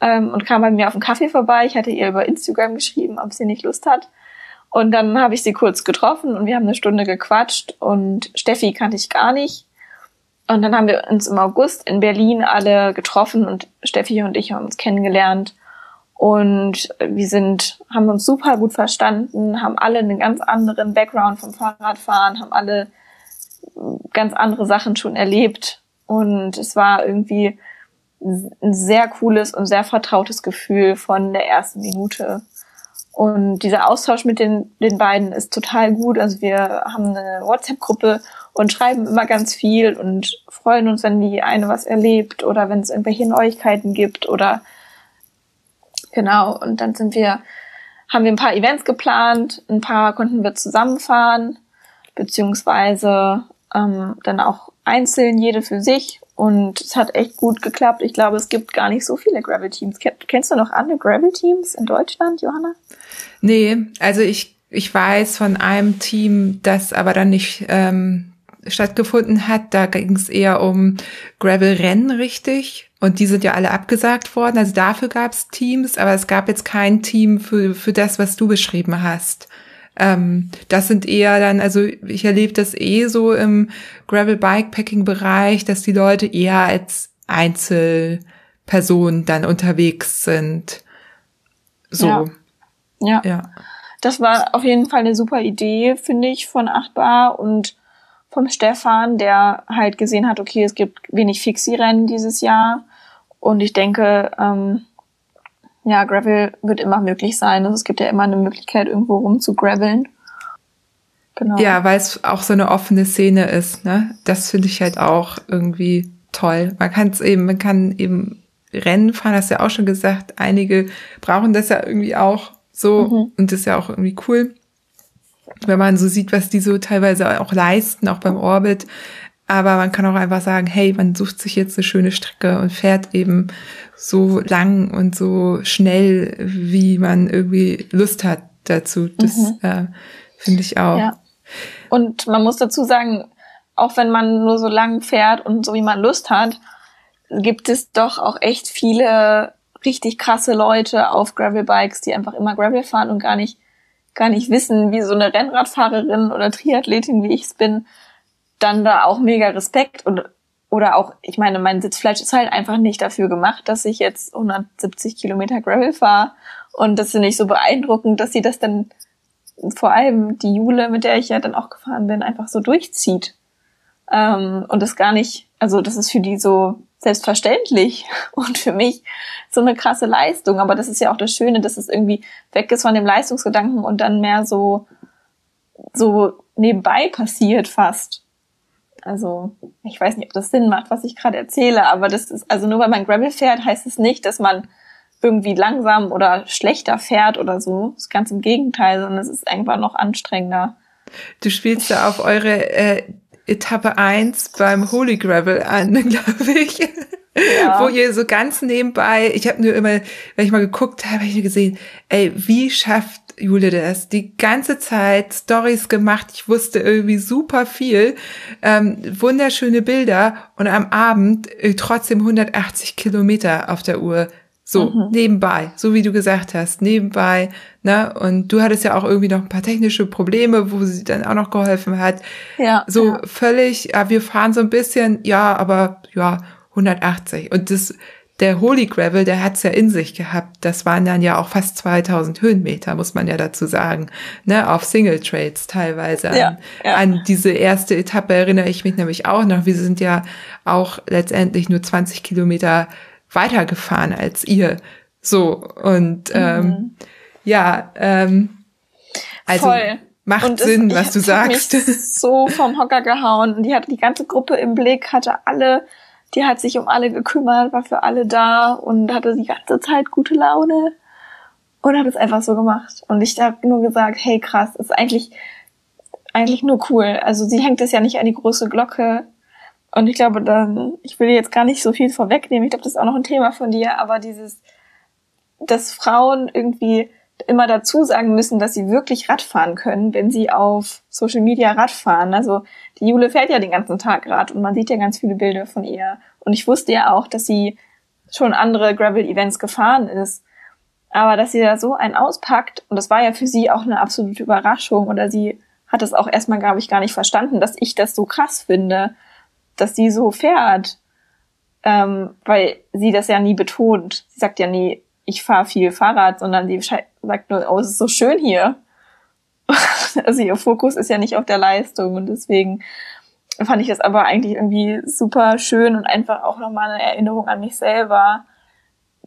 ähm, und kam bei mir auf den Kaffee vorbei. Ich hatte ihr über Instagram geschrieben, ob sie nicht Lust hat. Und dann habe ich sie kurz getroffen und wir haben eine Stunde gequatscht und Steffi kannte ich gar nicht. Und dann haben wir uns im August in Berlin alle getroffen und Steffi und ich haben uns kennengelernt. Und wir sind, haben uns super gut verstanden, haben alle einen ganz anderen Background vom Fahrradfahren, haben alle ganz andere Sachen schon erlebt. Und es war irgendwie ein sehr cooles und sehr vertrautes Gefühl von der ersten Minute. Und dieser Austausch mit den, den beiden ist total gut. Also wir haben eine WhatsApp-Gruppe und schreiben immer ganz viel und freuen uns, wenn die eine was erlebt oder wenn es irgendwelche Neuigkeiten gibt oder genau. Und dann sind wir, haben wir ein paar Events geplant, ein paar konnten wir zusammenfahren, beziehungsweise ähm, dann auch einzeln, jede für sich. Und es hat echt gut geklappt. Ich glaube, es gibt gar nicht so viele Gravel-Teams. Kennst du noch andere Gravel-Teams in Deutschland, Johanna? Nee, also ich, ich weiß von einem Team, das aber dann nicht ähm, stattgefunden hat. Da ging es eher um Gravel-Rennen, richtig. Und die sind ja alle abgesagt worden. Also dafür gab es Teams, aber es gab jetzt kein Team für, für das, was du beschrieben hast. Ähm, das sind eher dann, also ich erlebe das eh so im Gravel-Bikepacking-Bereich, dass die Leute eher als Einzelpersonen dann unterwegs sind. So. Ja. ja. ja. Das war auf jeden Fall eine super Idee, finde ich, von Achtbar und vom Stefan, der halt gesehen hat, okay, es gibt wenig Fixie-Rennen dieses Jahr. Und ich denke, ähm, ja, Gravel wird immer möglich sein. Also es gibt ja immer eine Möglichkeit, irgendwo rum zu graveln. Genau. Ja, weil es auch so eine offene Szene ist, ne? Das finde ich halt auch irgendwie toll. Man kann es eben, man kann eben Rennen fahren, hast du ja auch schon gesagt. Einige brauchen das ja irgendwie auch so mhm. und das ist ja auch irgendwie cool, wenn man so sieht, was die so teilweise auch leisten, auch beim Orbit. Aber man kann auch einfach sagen, hey, man sucht sich jetzt eine schöne Strecke und fährt eben so lang und so schnell, wie man irgendwie Lust hat dazu. Das mhm. äh, finde ich auch. Ja. Und man muss dazu sagen, auch wenn man nur so lang fährt und so wie man Lust hat, gibt es doch auch echt viele richtig krasse Leute auf Gravelbikes, die einfach immer Gravel fahren und gar nicht, gar nicht wissen, wie so eine Rennradfahrerin oder Triathletin, wie ich es bin, dann da auch mega Respekt und oder auch, ich meine, mein Sitzfleisch ist halt einfach nicht dafür gemacht, dass ich jetzt 170 Kilometer Gravel fahre. Und das finde ich so beeindruckend, dass sie das dann, vor allem die Jule, mit der ich ja dann auch gefahren bin, einfach so durchzieht. Ähm, und das gar nicht, also das ist für die so selbstverständlich und für mich so eine krasse Leistung. Aber das ist ja auch das Schöne, dass es irgendwie weg ist von dem Leistungsgedanken und dann mehr so, so nebenbei passiert fast. Also ich weiß nicht, ob das Sinn macht, was ich gerade erzähle, aber das ist, also nur weil man Gravel fährt, heißt es nicht, dass man irgendwie langsam oder schlechter fährt oder so. Das ist ganz im Gegenteil, sondern es ist einfach noch anstrengender. Du spielst da auf eure äh, Etappe eins beim Holy Gravel an, glaube ich. Ja. Wo ihr so ganz nebenbei, ich habe nur immer, wenn ich mal geguckt habe, habe ich gesehen, ey, wie schafft Jule das die ganze Zeit Stories gemacht. Ich wusste irgendwie super viel, ähm, wunderschöne Bilder und am Abend äh, trotzdem 180 Kilometer auf der Uhr. So, mhm. nebenbei, so wie du gesagt hast, nebenbei, ne? Und du hattest ja auch irgendwie noch ein paar technische Probleme, wo sie dann auch noch geholfen hat. Ja. So ja. völlig, ja, wir fahren so ein bisschen, ja, aber ja, 180. Und das, der Holy Gravel, der hat's ja in sich gehabt. Das waren dann ja auch fast 2000 Höhenmeter, muss man ja dazu sagen, ne, auf Single Trades teilweise. An, ja, ja. an diese erste Etappe erinnere ich mich nämlich auch noch. Wir sind ja auch letztendlich nur 20 Kilometer weiter gefahren als ihr. So und ähm, mhm. ja, ähm, also Voll. macht und Sinn, es, was du sagst. Mich so vom Hocker gehauen. Und die hatte die ganze Gruppe im Blick, hatte alle die hat sich um alle gekümmert, war für alle da und hatte die ganze Zeit gute Laune und hat es einfach so gemacht. Und ich habe nur gesagt, hey krass, ist eigentlich, eigentlich nur cool. Also sie hängt es ja nicht an die große Glocke. Und ich glaube, dann, ich will jetzt gar nicht so viel vorwegnehmen. Ich glaube, das ist auch noch ein Thema von dir, aber dieses, dass Frauen irgendwie immer dazu sagen müssen, dass sie wirklich Radfahren können, wenn sie auf Social Media Radfahren. Also die Jule fährt ja den ganzen Tag Rad und man sieht ja ganz viele Bilder von ihr. Und ich wusste ja auch, dass sie schon andere Gravel-Events gefahren ist. Aber dass sie da so einen auspackt, und das war ja für sie auch eine absolute Überraschung, oder sie hat es auch erstmal, glaube ich, gar nicht verstanden, dass ich das so krass finde, dass sie so fährt. Ähm, weil sie das ja nie betont. Sie sagt ja nie, ich fahre viel Fahrrad, sondern sie sagt nur, oh, es ist so schön hier. also ihr Fokus ist ja nicht auf der Leistung und deswegen fand ich das aber eigentlich irgendwie super schön und einfach auch nochmal eine Erinnerung an mich selber,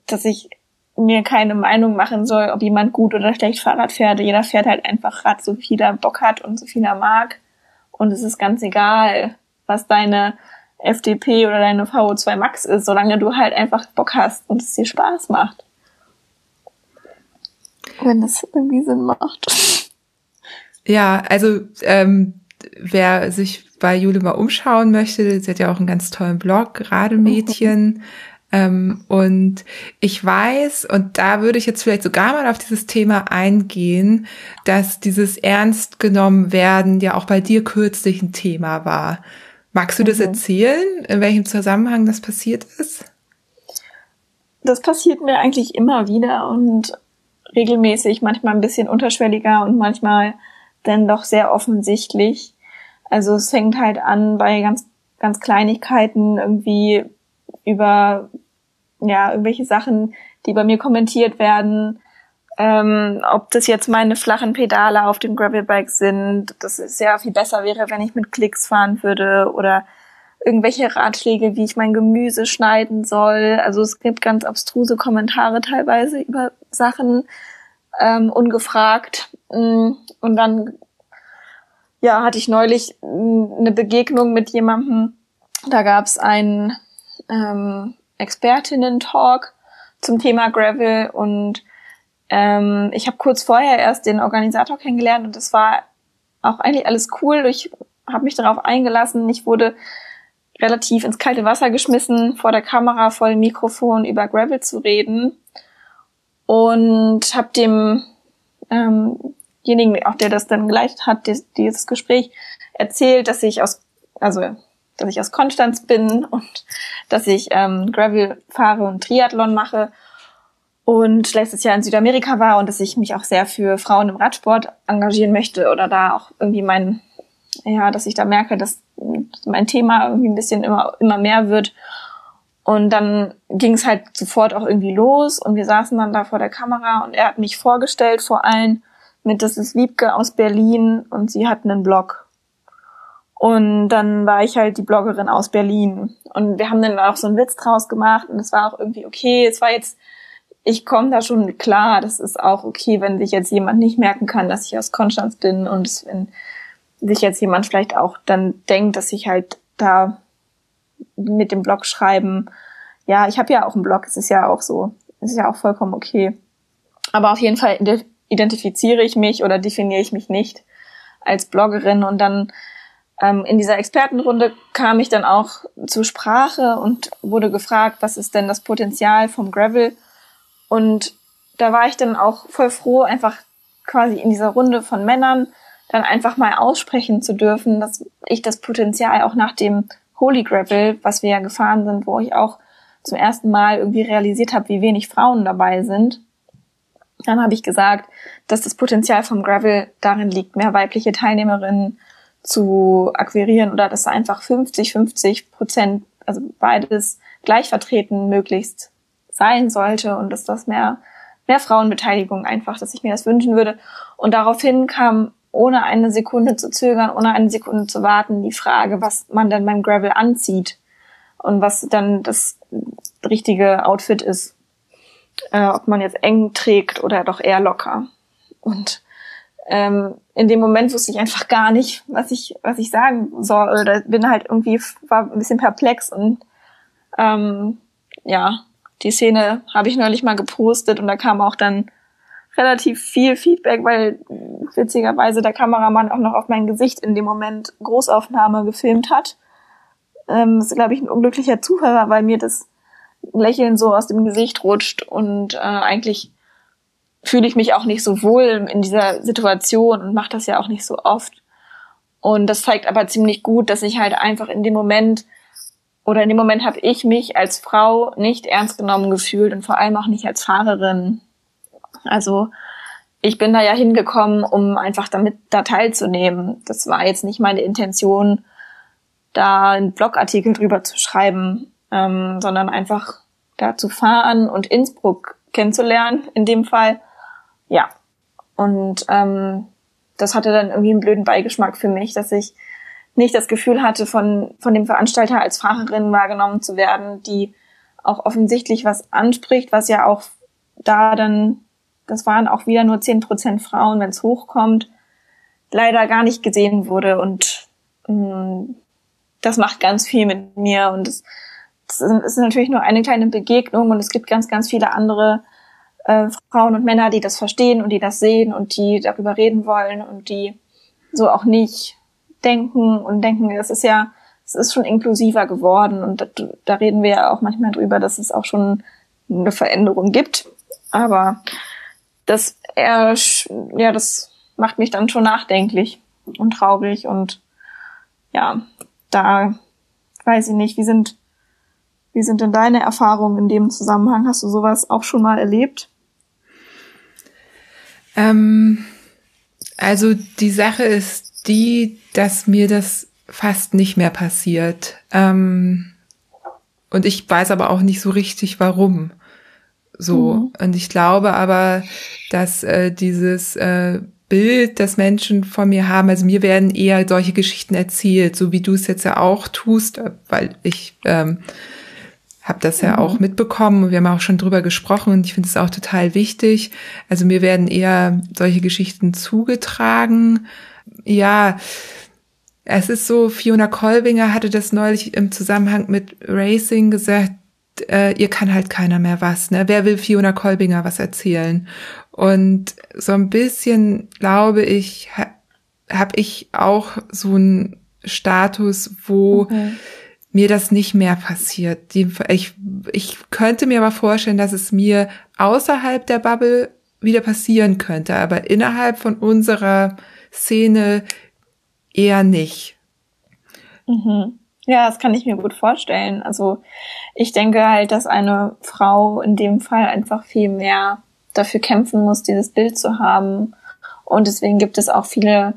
dass ich mir keine Meinung machen soll, ob jemand gut oder schlecht Fahrrad fährt. Jeder fährt halt einfach Rad, so viel er Bock hat und so viel er mag. Und es ist ganz egal, was deine FDP oder deine VO2 Max ist, solange du halt einfach Bock hast und es dir Spaß macht. Wenn das irgendwie Sinn macht. Ja, also ähm, wer sich bei Jule mal umschauen möchte, sie hat ja auch einen ganz tollen Blog, Rademädchen. Mhm. Ähm, und ich weiß, und da würde ich jetzt vielleicht sogar mal auf dieses Thema eingehen, dass dieses ernst genommen werden ja auch bei dir kürzlich ein Thema war. Magst du das mhm. erzählen, in welchem Zusammenhang das passiert ist? Das passiert mir eigentlich immer wieder und regelmäßig, manchmal ein bisschen unterschwelliger und manchmal dann doch sehr offensichtlich. Also es fängt halt an bei ganz, ganz Kleinigkeiten irgendwie über, ja, irgendwelche Sachen, die bei mir kommentiert werden. Ähm, ob das jetzt meine flachen Pedale auf dem Gravelbike sind, dass es sehr viel besser wäre, wenn ich mit Klicks fahren würde oder irgendwelche Ratschläge, wie ich mein Gemüse schneiden soll. Also es gibt ganz abstruse Kommentare teilweise über Sachen ähm, ungefragt. Mm, und dann ja hatte ich neulich mm, eine Begegnung mit jemandem. Da gab es einen ähm, Expertinnen-Talk zum Thema Gravel und ähm, ich habe kurz vorher erst den Organisator kennengelernt und das war auch eigentlich alles cool. Ich habe mich darauf eingelassen. Ich wurde relativ ins kalte Wasser geschmissen, vor der Kamera, vor dem Mikrofon über Gravel zu reden. Und habe dem ähm, auch der das dann geleitet hat, dieses Gespräch, erzählt, dass ich aus, also dass ich aus Konstanz bin und dass ich ähm, Gravel fahre und Triathlon mache und letztes Jahr in Südamerika war und dass ich mich auch sehr für Frauen im Radsport engagieren möchte oder da auch irgendwie mein, ja, dass ich da merke, dass mein Thema irgendwie ein bisschen immer, immer mehr wird. Und dann ging es halt sofort auch irgendwie los und wir saßen dann da vor der Kamera und er hat mich vorgestellt vor allen mit, das ist Wiebke aus Berlin und sie hat einen Blog. Und dann war ich halt die Bloggerin aus Berlin. Und wir haben dann auch so einen Witz draus gemacht und es war auch irgendwie okay. Es war jetzt, ich komme da schon klar, das ist auch okay, wenn sich jetzt jemand nicht merken kann, dass ich aus Konstanz bin und wenn sich jetzt jemand vielleicht auch dann denkt, dass ich halt da mit dem Blog schreiben, ja, ich habe ja auch einen Blog, es ist ja auch so, es ist ja auch vollkommen okay. Aber auf jeden Fall identifiziere ich mich oder definiere ich mich nicht als Bloggerin und dann ähm, in dieser Expertenrunde kam ich dann auch zur Sprache und wurde gefragt, was ist denn das Potenzial vom Gravel und da war ich dann auch voll froh, einfach quasi in dieser Runde von Männern dann einfach mal aussprechen zu dürfen, dass ich das Potenzial auch nach dem Holy Gravel, was wir ja gefahren sind, wo ich auch zum ersten Mal irgendwie realisiert habe, wie wenig Frauen dabei sind. Dann habe ich gesagt, dass das Potenzial vom Gravel darin liegt, mehr weibliche Teilnehmerinnen zu akquirieren oder dass einfach 50, 50 Prozent, also beides gleich vertreten möglichst sein sollte und dass das mehr, mehr Frauenbeteiligung einfach, dass ich mir das wünschen würde. Und daraufhin kam ohne eine Sekunde zu zögern, ohne eine Sekunde zu warten, die Frage, was man dann beim Gravel anzieht und was dann das richtige Outfit ist. Äh, ob man jetzt eng trägt oder doch eher locker. Und ähm, in dem Moment wusste ich einfach gar nicht, was ich, was ich sagen soll. Oder bin halt irgendwie, war ein bisschen perplex und ähm, ja, die Szene habe ich neulich mal gepostet und da kam auch dann relativ viel Feedback, weil witzigerweise der Kameramann auch noch auf mein Gesicht in dem Moment Großaufnahme gefilmt hat. Ähm, das ist, glaube ich, ein unglücklicher Zuhörer, weil mir das Lächeln so aus dem Gesicht rutscht und äh, eigentlich fühle ich mich auch nicht so wohl in dieser Situation und mache das ja auch nicht so oft. Und das zeigt aber ziemlich gut, dass ich halt einfach in dem Moment oder in dem Moment habe ich mich als Frau nicht ernst genommen gefühlt und vor allem auch nicht als Fahrerin. Also ich bin da ja hingekommen, um einfach damit da teilzunehmen. Das war jetzt nicht meine Intention, da einen Blogartikel drüber zu schreiben, ähm, sondern einfach da zu fahren und Innsbruck kennenzulernen, in dem Fall. Ja. Und ähm, das hatte dann irgendwie einen blöden Beigeschmack für mich, dass ich nicht das Gefühl hatte, von, von dem Veranstalter als Fahrerin wahrgenommen zu werden, die auch offensichtlich was anspricht, was ja auch da dann das waren auch wieder nur zehn Prozent Frauen, wenn es hochkommt, leider gar nicht gesehen wurde. Und mh, mm, das macht ganz viel mit mir. Und es, es ist natürlich nur eine kleine Begegnung und es gibt ganz, ganz viele andere äh, Frauen und Männer, die das verstehen und die das sehen und die darüber reden wollen und die so auch nicht denken und denken, es ist ja, es ist schon inklusiver geworden und da, da reden wir ja auch manchmal drüber, dass es auch schon eine Veränderung gibt. Aber das er, ja, das macht mich dann schon nachdenklich und traurig und ja, da weiß ich nicht, wie sind, wie sind denn deine Erfahrungen in dem Zusammenhang? Hast du sowas auch schon mal erlebt? Ähm, also die Sache ist die, dass mir das fast nicht mehr passiert. Ähm, und ich weiß aber auch nicht so richtig, warum. So. Mhm. Und ich glaube aber, dass äh, dieses äh, Bild, das Menschen von mir haben, also mir werden eher solche Geschichten erzählt, so wie du es jetzt ja auch tust, weil ich ähm, habe das ja mhm. auch mitbekommen und wir haben auch schon drüber gesprochen und ich finde es auch total wichtig. Also mir werden eher solche Geschichten zugetragen. Ja, es ist so, Fiona Kolbinger hatte das neulich im Zusammenhang mit Racing gesagt, äh, ihr kann halt keiner mehr was. Ne? Wer will Fiona Kolbinger was erzählen? Und so ein bisschen, glaube ich, ha, habe ich auch so einen Status, wo okay. Mir das nicht mehr passiert. Ich, ich könnte mir aber vorstellen, dass es mir außerhalb der Bubble wieder passieren könnte, aber innerhalb von unserer Szene eher nicht. Mhm. Ja, das kann ich mir gut vorstellen. Also ich denke halt, dass eine Frau in dem Fall einfach viel mehr dafür kämpfen muss, dieses Bild zu haben. Und deswegen gibt es auch viele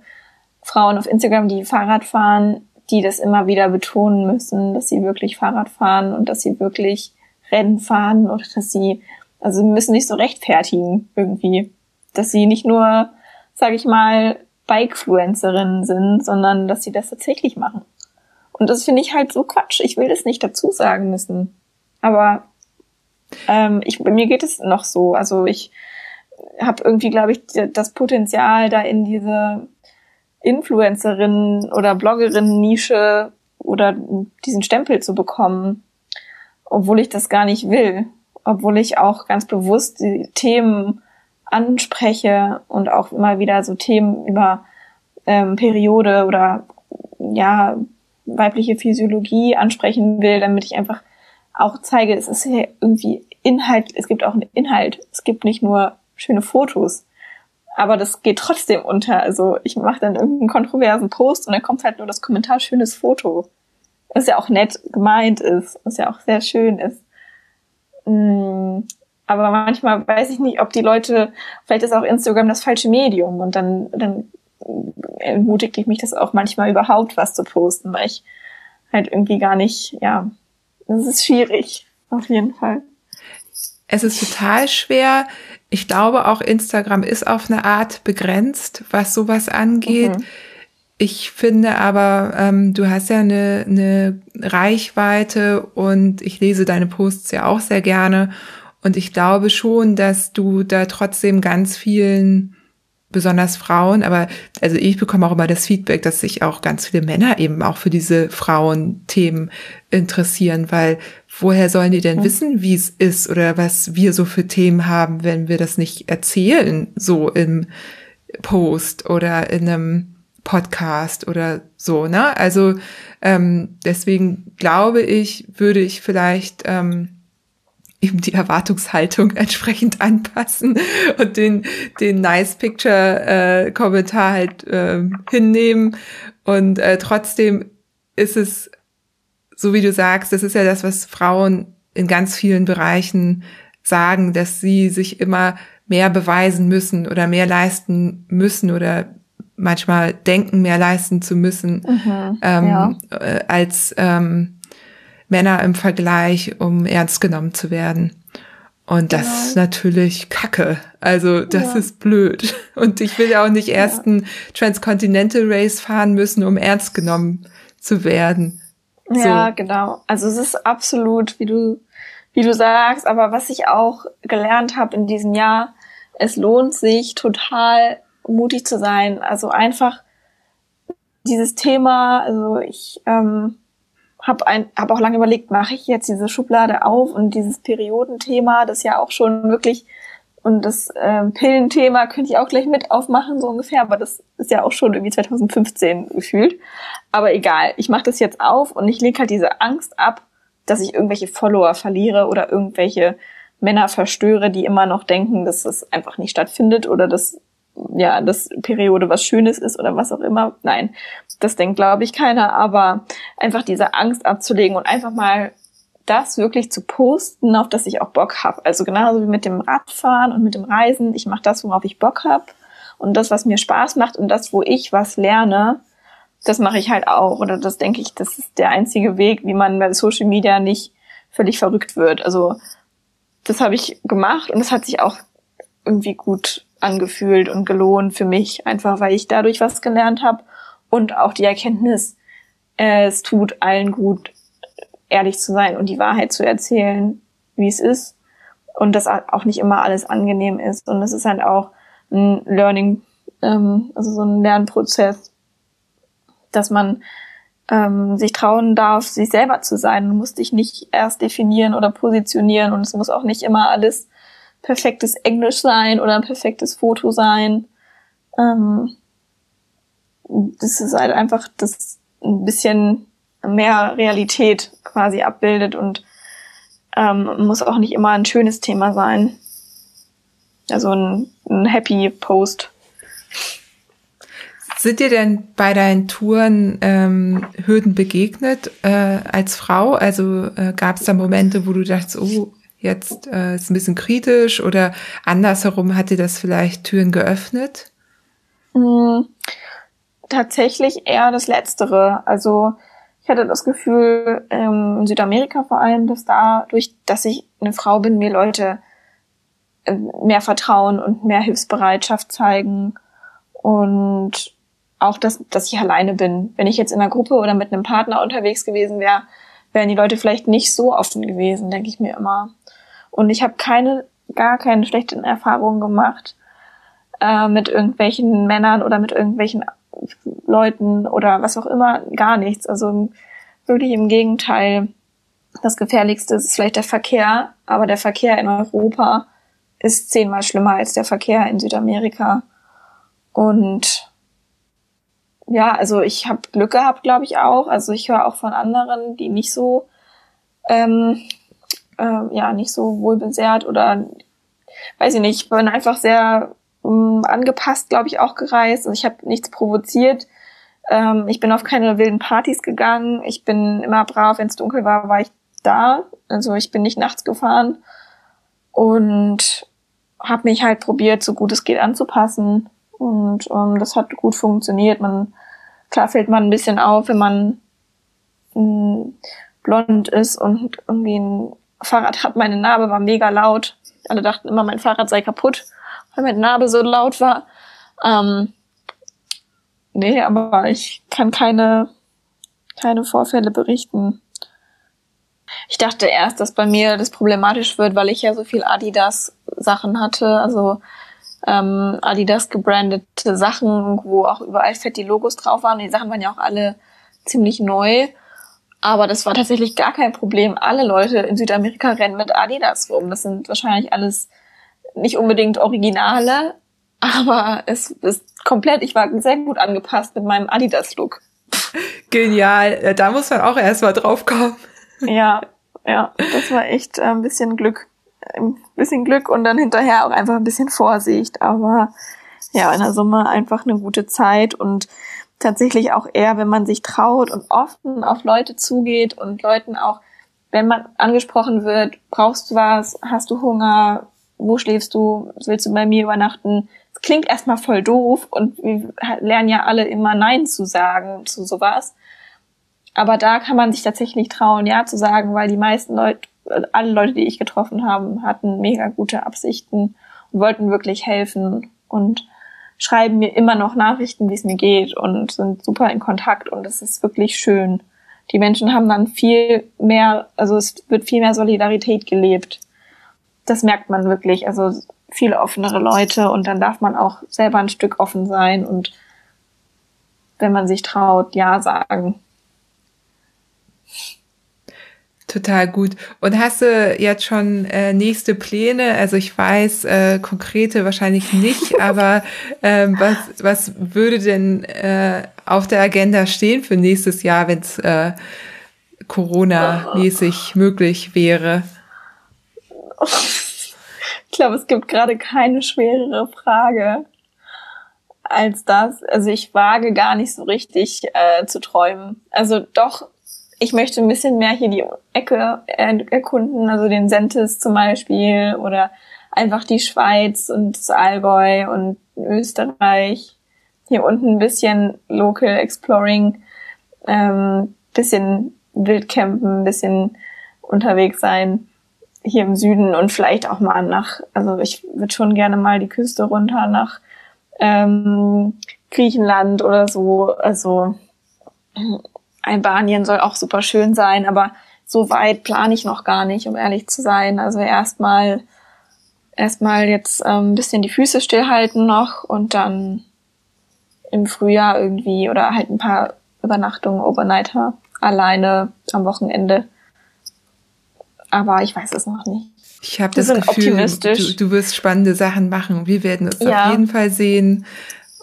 Frauen auf Instagram, die Fahrrad fahren, die das immer wieder betonen müssen, dass sie wirklich Fahrrad fahren und dass sie wirklich Rennen fahren oder dass sie, also sie müssen nicht so rechtfertigen irgendwie, dass sie nicht nur, sag ich mal, Bikefluencerinnen sind, sondern dass sie das tatsächlich machen. Und das finde ich halt so Quatsch. Ich will das nicht dazu sagen müssen. Aber ähm, ich, mir geht es noch so. Also ich habe irgendwie, glaube ich, das Potenzial, da in diese Influencerin oder Bloggerin-Nische oder diesen Stempel zu bekommen, obwohl ich das gar nicht will. Obwohl ich auch ganz bewusst die Themen anspreche und auch immer wieder so Themen über ähm, Periode oder ja weibliche Physiologie ansprechen will, damit ich einfach auch zeige, es ist irgendwie Inhalt, es gibt auch einen Inhalt. Es gibt nicht nur schöne Fotos. Aber das geht trotzdem unter. Also ich mache dann irgendeinen kontroversen Post und dann kommt halt nur das Kommentar schönes Foto. Was ja auch nett gemeint ist, was ja auch sehr schön ist. Mm, aber manchmal weiß ich nicht, ob die Leute, vielleicht ist auch Instagram das falsche Medium und dann, dann ermutigt ich mich das auch manchmal überhaupt was zu posten, weil ich halt irgendwie gar nicht, ja, das ist schwierig, auf jeden Fall. Es ist total schwer. Ich glaube, auch Instagram ist auf eine Art begrenzt, was sowas angeht. Mhm. Ich finde aber, ähm, du hast ja eine, eine Reichweite und ich lese deine Posts ja auch sehr gerne. Und ich glaube schon, dass du da trotzdem ganz vielen besonders Frauen, aber also ich bekomme auch immer das Feedback, dass sich auch ganz viele Männer eben auch für diese Frauenthemen interessieren, weil woher sollen die denn ja. wissen, wie es ist oder was wir so für Themen haben, wenn wir das nicht erzählen, so im Post oder in einem Podcast oder so, ne? Also ähm, deswegen glaube ich, würde ich vielleicht ähm, eben die Erwartungshaltung entsprechend anpassen und den, den Nice Picture äh, Kommentar halt äh, hinnehmen. Und äh, trotzdem ist es, so wie du sagst, das ist ja das, was Frauen in ganz vielen Bereichen sagen, dass sie sich immer mehr beweisen müssen oder mehr leisten müssen oder manchmal denken, mehr leisten zu müssen, mhm, ähm, ja. äh, als ähm, Männer im Vergleich, um ernst genommen zu werden. Und das genau. ist natürlich Kacke. Also das ja. ist blöd. Und ich will ja auch nicht erst ja. ein Transcontinental Race fahren müssen, um ernst genommen zu werden. Ja, so. genau. Also es ist absolut, wie du, wie du sagst, aber was ich auch gelernt habe in diesem Jahr, es lohnt sich total mutig zu sein. Also einfach dieses Thema, also ich ähm, habe hab auch lange überlegt, mache ich jetzt diese Schublade auf und dieses Periodenthema, das ja auch schon wirklich Und das äh, Pillenthema könnte ich auch gleich mit aufmachen, so ungefähr, aber das ist ja auch schon irgendwie 2015 gefühlt. Aber egal, ich mache das jetzt auf und ich lege halt diese Angst ab, dass ich irgendwelche Follower verliere oder irgendwelche Männer verstöre, die immer noch denken, dass es einfach nicht stattfindet oder dass ja, das Periode was Schönes ist oder was auch immer. Nein, das denkt, glaube ich, keiner. Aber einfach diese Angst abzulegen und einfach mal das wirklich zu posten, auf das ich auch Bock habe. Also genauso wie mit dem Radfahren und mit dem Reisen. Ich mache das, worauf ich Bock habe. Und das, was mir Spaß macht und das, wo ich was lerne, das mache ich halt auch. Oder das denke ich, das ist der einzige Weg, wie man bei Social Media nicht völlig verrückt wird. Also das habe ich gemacht und es hat sich auch irgendwie gut angefühlt und gelohnt für mich, einfach weil ich dadurch was gelernt habe und auch die Erkenntnis, es tut allen gut, ehrlich zu sein und die Wahrheit zu erzählen, wie es ist und dass auch nicht immer alles angenehm ist und es ist halt auch ein Learning, ähm, also so ein Lernprozess, dass man ähm, sich trauen darf, sich selber zu sein. Du musst dich nicht erst definieren oder positionieren und es muss auch nicht immer alles perfektes Englisch sein oder ein perfektes Foto sein. Ähm, das ist halt einfach das ein bisschen mehr Realität quasi abbildet und ähm, muss auch nicht immer ein schönes Thema sein. Also ein, ein Happy Post. Sind dir denn bei deinen Touren ähm, Hürden begegnet äh, als Frau? Also äh, gab es da Momente, wo du dachtest, oh, jetzt äh, ist ein bisschen kritisch oder andersherum hat dir das vielleicht Türen geöffnet? Mhm. Tatsächlich eher das Letztere. Also ich hatte das Gefühl, ähm, in Südamerika vor allem, dass dadurch, dass ich eine Frau bin, mir Leute äh, mehr Vertrauen und mehr Hilfsbereitschaft zeigen und auch, dass, dass ich alleine bin. Wenn ich jetzt in einer Gruppe oder mit einem Partner unterwegs gewesen wäre, wären die Leute vielleicht nicht so offen gewesen, denke ich mir immer. Und ich habe keine, gar keine schlechten Erfahrungen gemacht äh, mit irgendwelchen Männern oder mit irgendwelchen Leuten oder was auch immer, gar nichts. Also wirklich im Gegenteil. Das Gefährlichste ist vielleicht der Verkehr, aber der Verkehr in Europa ist zehnmal schlimmer als der Verkehr in Südamerika. Und ja, also ich habe Glück gehabt, glaube ich auch. Also ich höre auch von anderen, die nicht so ähm, äh, ja nicht so wohlbesehrt oder weiß ich nicht, ich bin einfach sehr ähm, angepasst, glaube ich, auch gereist. Also ich habe nichts provoziert. Ähm, ich bin auf keine wilden Partys gegangen. Ich bin immer brav, wenn es dunkel war, war ich da. Also ich bin nicht nachts gefahren und habe mich halt probiert, so gut es geht anzupassen. Und ähm, das hat gut funktioniert. Man klar fällt man ein bisschen auf, wenn man mh, mm, blond ist und irgendwie ein Fahrrad hat, meine Narbe war mega laut. Alle dachten immer, mein Fahrrad sei kaputt, weil meine Narbe so laut war. Ähm, nee, aber ich kann keine, keine Vorfälle berichten. Ich dachte erst, dass bei mir das problematisch wird, weil ich ja so viel Adidas-Sachen hatte, also ähm, Adidas gebrandete Sachen, wo auch überall fett die Logos drauf waren. Die Sachen waren ja auch alle ziemlich neu. Aber das war tatsächlich gar kein Problem. Alle Leute in Südamerika rennen mit Adidas rum. Das sind wahrscheinlich alles nicht unbedingt Originale, aber es ist komplett, ich war sehr gut angepasst mit meinem Adidas-Look. Genial. Da muss man auch erstmal drauf kommen. Ja, ja, das war echt äh, ein bisschen Glück. Ein bisschen Glück und dann hinterher auch einfach ein bisschen Vorsicht. Aber ja, in der Summe einfach eine gute Zeit und tatsächlich auch eher, wenn man sich traut und offen auf Leute zugeht und Leuten auch, wenn man angesprochen wird, brauchst du was, hast du Hunger, wo schläfst du, willst du bei mir übernachten? Es klingt erstmal voll doof und wir lernen ja alle immer Nein zu sagen zu sowas. Aber da kann man sich tatsächlich trauen, Ja zu sagen, weil die meisten Leute, alle Leute, die ich getroffen habe, hatten mega gute Absichten und wollten wirklich helfen und schreiben mir immer noch Nachrichten, wie es mir geht und sind super in Kontakt und es ist wirklich schön. Die Menschen haben dann viel mehr, also es wird viel mehr Solidarität gelebt. Das merkt man wirklich. Also viele offenere Leute und dann darf man auch selber ein Stück offen sein und wenn man sich traut, ja sagen. Total gut. Und hast du jetzt schon äh, nächste Pläne? Also ich weiß äh, konkrete wahrscheinlich nicht, aber äh, was, was würde denn äh, auf der Agenda stehen für nächstes Jahr, wenn es äh, Corona-mäßig möglich wäre? Ich glaube, es gibt gerade keine schwerere Frage als das. Also ich wage gar nicht so richtig äh, zu träumen. Also doch ich möchte ein bisschen mehr hier die Ecke erkunden, also den Sentis zum Beispiel oder einfach die Schweiz und das Allgäu und Österreich. Hier unten ein bisschen Local Exploring, ähm, bisschen Wildcampen, ein bisschen unterwegs sein hier im Süden und vielleicht auch mal nach, also ich würde schon gerne mal die Küste runter nach ähm, Griechenland oder so. Also Albanien soll auch super schön sein, aber so weit plane ich noch gar nicht, um ehrlich zu sein. Also erstmal erstmal jetzt ähm, ein bisschen die Füße stillhalten noch und dann im Frühjahr irgendwie oder halt ein paar Übernachtungen, Overnighter alleine am Wochenende. Aber ich weiß es noch nicht. Ich habe das Gefühl, du, du wirst spannende Sachen machen. Wir werden es ja. auf jeden Fall sehen.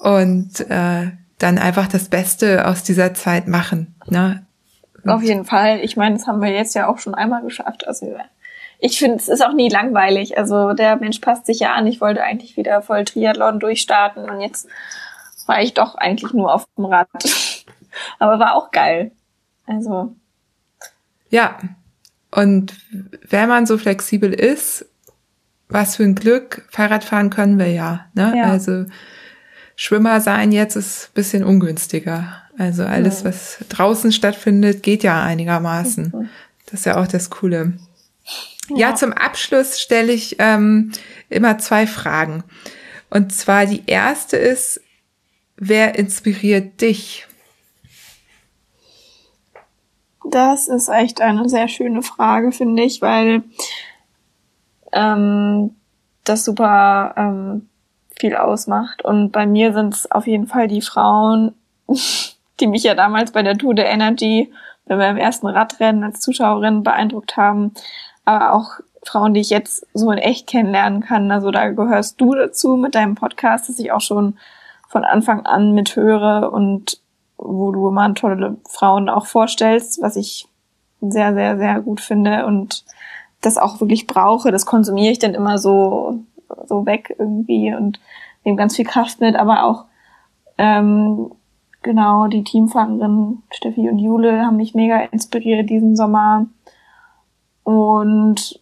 Und äh, dann einfach das Beste aus dieser Zeit machen. Ne? Auf jeden Fall. Ich meine, das haben wir jetzt ja auch schon einmal geschafft. Also ich finde, es ist auch nie langweilig. Also der Mensch passt sich ja an. Ich wollte eigentlich wieder voll Triathlon durchstarten und jetzt war ich doch eigentlich nur auf dem Rad. Aber war auch geil. Also. Ja. Und wenn man so flexibel ist, was für ein Glück, Fahrradfahren können wir ja. Ne? Ja. Also Schwimmer sein jetzt ist bisschen ungünstiger. Also alles, ja. was draußen stattfindet, geht ja einigermaßen. Das ist ja auch das Coole. Ja, ja zum Abschluss stelle ich ähm, immer zwei Fragen. Und zwar die erste ist, wer inspiriert dich? Das ist echt eine sehr schöne Frage, finde ich, weil ähm, das super ähm, viel ausmacht. Und bei mir sind es auf jeden Fall die Frauen, die mich ja damals bei der Tour de Energy, bei meinem ersten Radrennen als Zuschauerin beeindruckt haben, aber auch Frauen, die ich jetzt so in echt kennenlernen kann. Also da gehörst du dazu mit deinem Podcast, das ich auch schon von Anfang an mithöre und wo du immer tolle Frauen auch vorstellst, was ich sehr, sehr, sehr gut finde und das auch wirklich brauche. Das konsumiere ich dann immer so so weg irgendwie und nehmen ganz viel Kraft mit, aber auch ähm, genau die Teamfahrerinnen Steffi und Jule haben mich mega inspiriert diesen Sommer und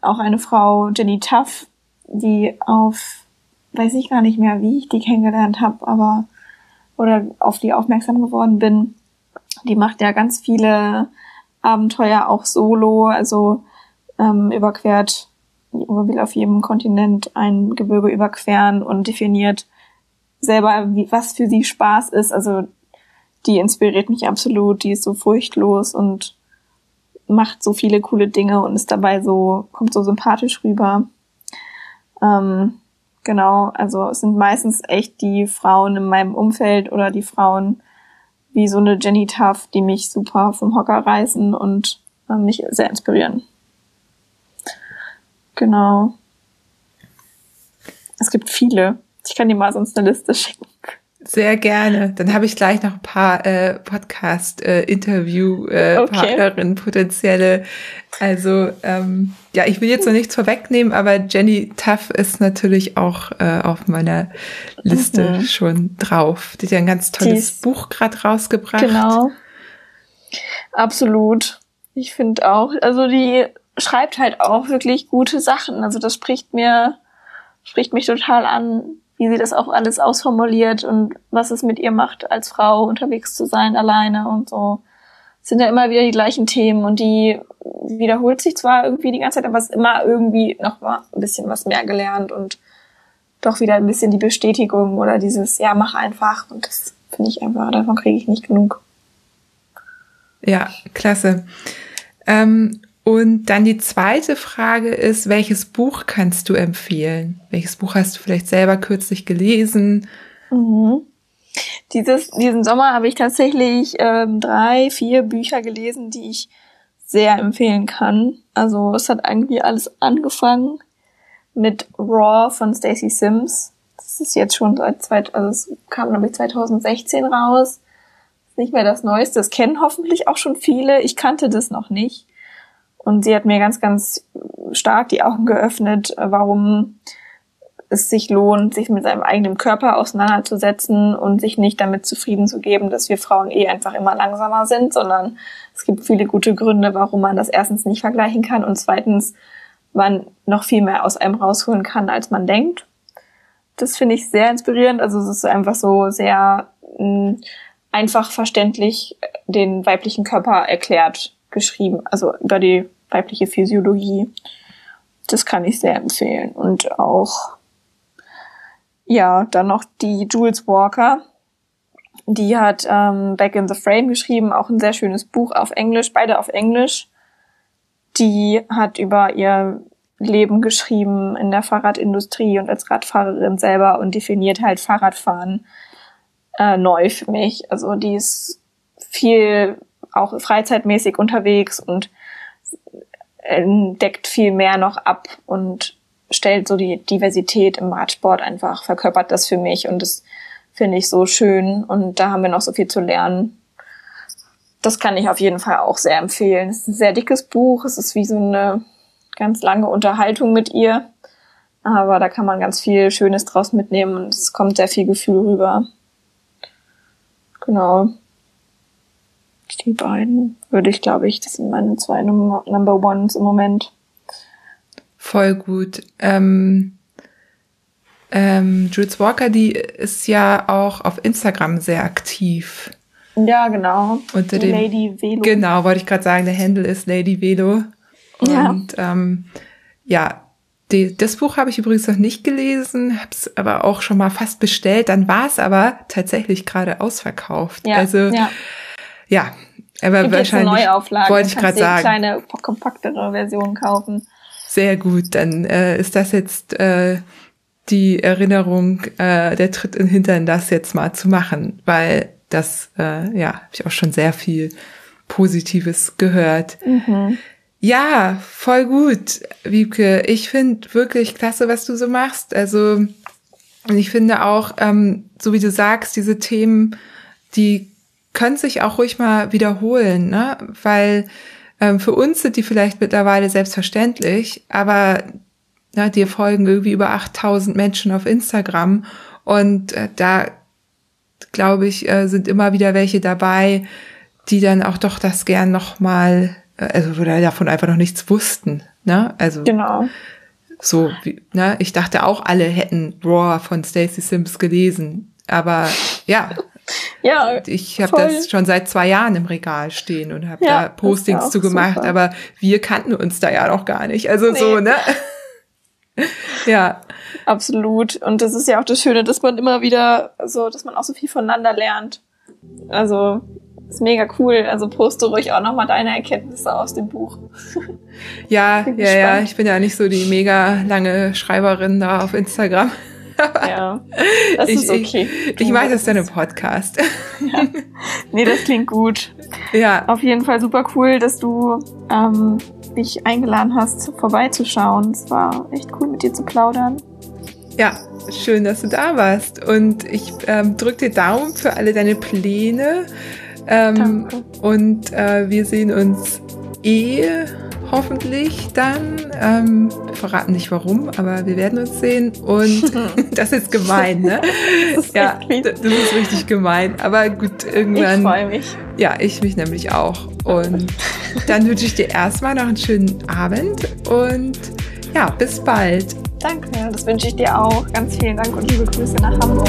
auch eine Frau Jenny Tuff, die auf weiß ich gar nicht mehr, wie ich die kennengelernt habe, aber oder auf die aufmerksam geworden bin. Die macht ja ganz viele Abenteuer auch solo, also ähm, überquert will auf jedem Kontinent ein Gebirge überqueren und definiert selber, wie, was für sie Spaß ist. Also die inspiriert mich absolut, die ist so furchtlos und macht so viele coole Dinge und ist dabei so, kommt so sympathisch rüber. Ähm, genau, also es sind meistens echt die Frauen in meinem Umfeld oder die Frauen wie so eine Jenny Tuff, die mich super vom Hocker reißen und äh, mich sehr inspirieren. Genau. Es gibt viele. Ich kann dir mal sonst eine Liste schicken. Sehr gerne. Dann habe ich gleich noch ein paar äh, Podcast-Interview-Partnerinnen, äh, okay. potenzielle. Also ähm, ja, ich will jetzt noch nichts vorwegnehmen, aber Jenny Tuff ist natürlich auch äh, auf meiner Liste mhm. schon drauf. Die hat ja ein ganz tolles Dies. Buch gerade rausgebracht. Genau. Absolut. Ich finde auch, also die schreibt halt auch wirklich gute Sachen. Also das spricht mir, spricht mich total an, wie sie das auch alles ausformuliert und was es mit ihr macht, als Frau unterwegs zu sein, alleine und so. Es sind ja immer wieder die gleichen Themen und die wiederholt sich zwar irgendwie die ganze Zeit, aber es ist immer irgendwie noch mal ein bisschen was mehr gelernt und doch wieder ein bisschen die Bestätigung oder dieses, ja, mach einfach. Und das finde ich einfach, davon kriege ich nicht genug. Ja, klasse. Ähm, und dann die zweite Frage ist, welches Buch kannst du empfehlen? Welches Buch hast du vielleicht selber kürzlich gelesen? Mhm. Dieses, diesen Sommer habe ich tatsächlich ähm, drei, vier Bücher gelesen, die ich sehr empfehlen kann. Also es hat irgendwie alles angefangen mit Raw von Stacey Sims. Das ist jetzt schon seit zwei, also es kam glaube ich 2016 raus. Ist nicht mehr das Neueste. Das kennen hoffentlich auch schon viele. Ich kannte das noch nicht. Und sie hat mir ganz, ganz stark die Augen geöffnet, warum es sich lohnt, sich mit seinem eigenen Körper auseinanderzusetzen und sich nicht damit zufrieden zu geben, dass wir Frauen eh einfach immer langsamer sind, sondern es gibt viele gute Gründe, warum man das erstens nicht vergleichen kann und zweitens man noch viel mehr aus einem rausholen kann, als man denkt. Das finde ich sehr inspirierend. Also es ist einfach so sehr mm, einfach verständlich den weiblichen Körper erklärt geschrieben, also über die weibliche Physiologie. Das kann ich sehr empfehlen. Und auch ja, dann noch die Jules Walker. Die hat ähm, Back in the Frame geschrieben, auch ein sehr schönes Buch auf Englisch, beide auf Englisch. Die hat über ihr Leben geschrieben in der Fahrradindustrie und als Radfahrerin selber und definiert halt Fahrradfahren äh, neu für mich. Also die ist viel auch freizeitmäßig unterwegs und entdeckt viel mehr noch ab und stellt so die Diversität im Radsport einfach, verkörpert das für mich und das finde ich so schön und da haben wir noch so viel zu lernen. Das kann ich auf jeden Fall auch sehr empfehlen. Es ist ein sehr dickes Buch, es ist wie so eine ganz lange Unterhaltung mit ihr, aber da kann man ganz viel Schönes draus mitnehmen und es kommt sehr viel Gefühl rüber. Genau. Die beiden würde ich, glaube ich, das sind meine zwei Number Ones im Moment. Voll gut. Ähm, ähm, Jules Walker, die ist ja auch auf Instagram sehr aktiv. Ja, genau. Unter dem, Lady Velo. Genau, wollte ich gerade sagen, der Handle ist Lady Velo. Und ja, ähm, ja die, das Buch habe ich übrigens noch nicht gelesen, habe es aber auch schon mal fast bestellt. Dann war es aber tatsächlich gerade ausverkauft. Ja, also ja, ja aber Gibt wahrscheinlich wollte ich gerade sagen. kleine kompaktere Version kaufen. Sehr gut, dann äh, ist das jetzt äh, die Erinnerung, äh, der Tritt in Hintern, das jetzt mal zu machen, weil das, äh, ja, habe ich auch schon sehr viel Positives gehört. Mhm. Ja, voll gut, Wiebke. Ich finde wirklich klasse, was du so machst. Also, ich finde auch, ähm, so wie du sagst, diese Themen, die können sich auch ruhig mal wiederholen, ne? Weil ähm, für uns sind die vielleicht mittlerweile selbstverständlich, aber na, dir folgen irgendwie über 8000 Menschen auf Instagram und äh, da glaube ich, äh, sind immer wieder welche dabei, die dann auch doch das gern nochmal, äh, also oder davon einfach noch nichts wussten. Ne? Also genau. so, wie, ne? ich dachte auch, alle hätten Raw von Stacey Sims gelesen. Aber ja, ja, ich habe das schon seit zwei Jahren im Regal stehen und habe ja, da Postings zu gemacht, super. aber wir kannten uns da ja noch gar nicht. Also nee. so, ne? ja. Absolut. Und das ist ja auch das Schöne, dass man immer wieder so, dass man auch so viel voneinander lernt. Also ist mega cool. Also poste ruhig auch nochmal deine Erkenntnisse aus dem Buch. ja, ja, ja. Ich bin ja nicht so die mega lange Schreiberin da auf Instagram. Ja, das ich, ist okay. Ich, ich weiß, das ist dein Podcast. ja. Nee, das klingt gut. Ja. Auf jeden Fall super cool, dass du ähm, mich eingeladen hast, vorbeizuschauen. Es war echt cool, mit dir zu plaudern. Ja, schön, dass du da warst. Und ich ähm, drücke dir Daumen für alle deine Pläne. Ähm, Danke. Und äh, wir sehen uns eh hoffentlich dann. Ähm, wir verraten nicht warum, aber wir werden uns sehen. Und das ist gemein, ne? Das ja, das ist richtig gemein. Aber gut, irgendwann. Ich freue mich. Ja, ich mich nämlich auch. Und dann wünsche ich dir erstmal noch einen schönen Abend und ja, bis bald. Danke, das wünsche ich dir auch. Ganz vielen Dank und liebe Grüße nach Hamburg.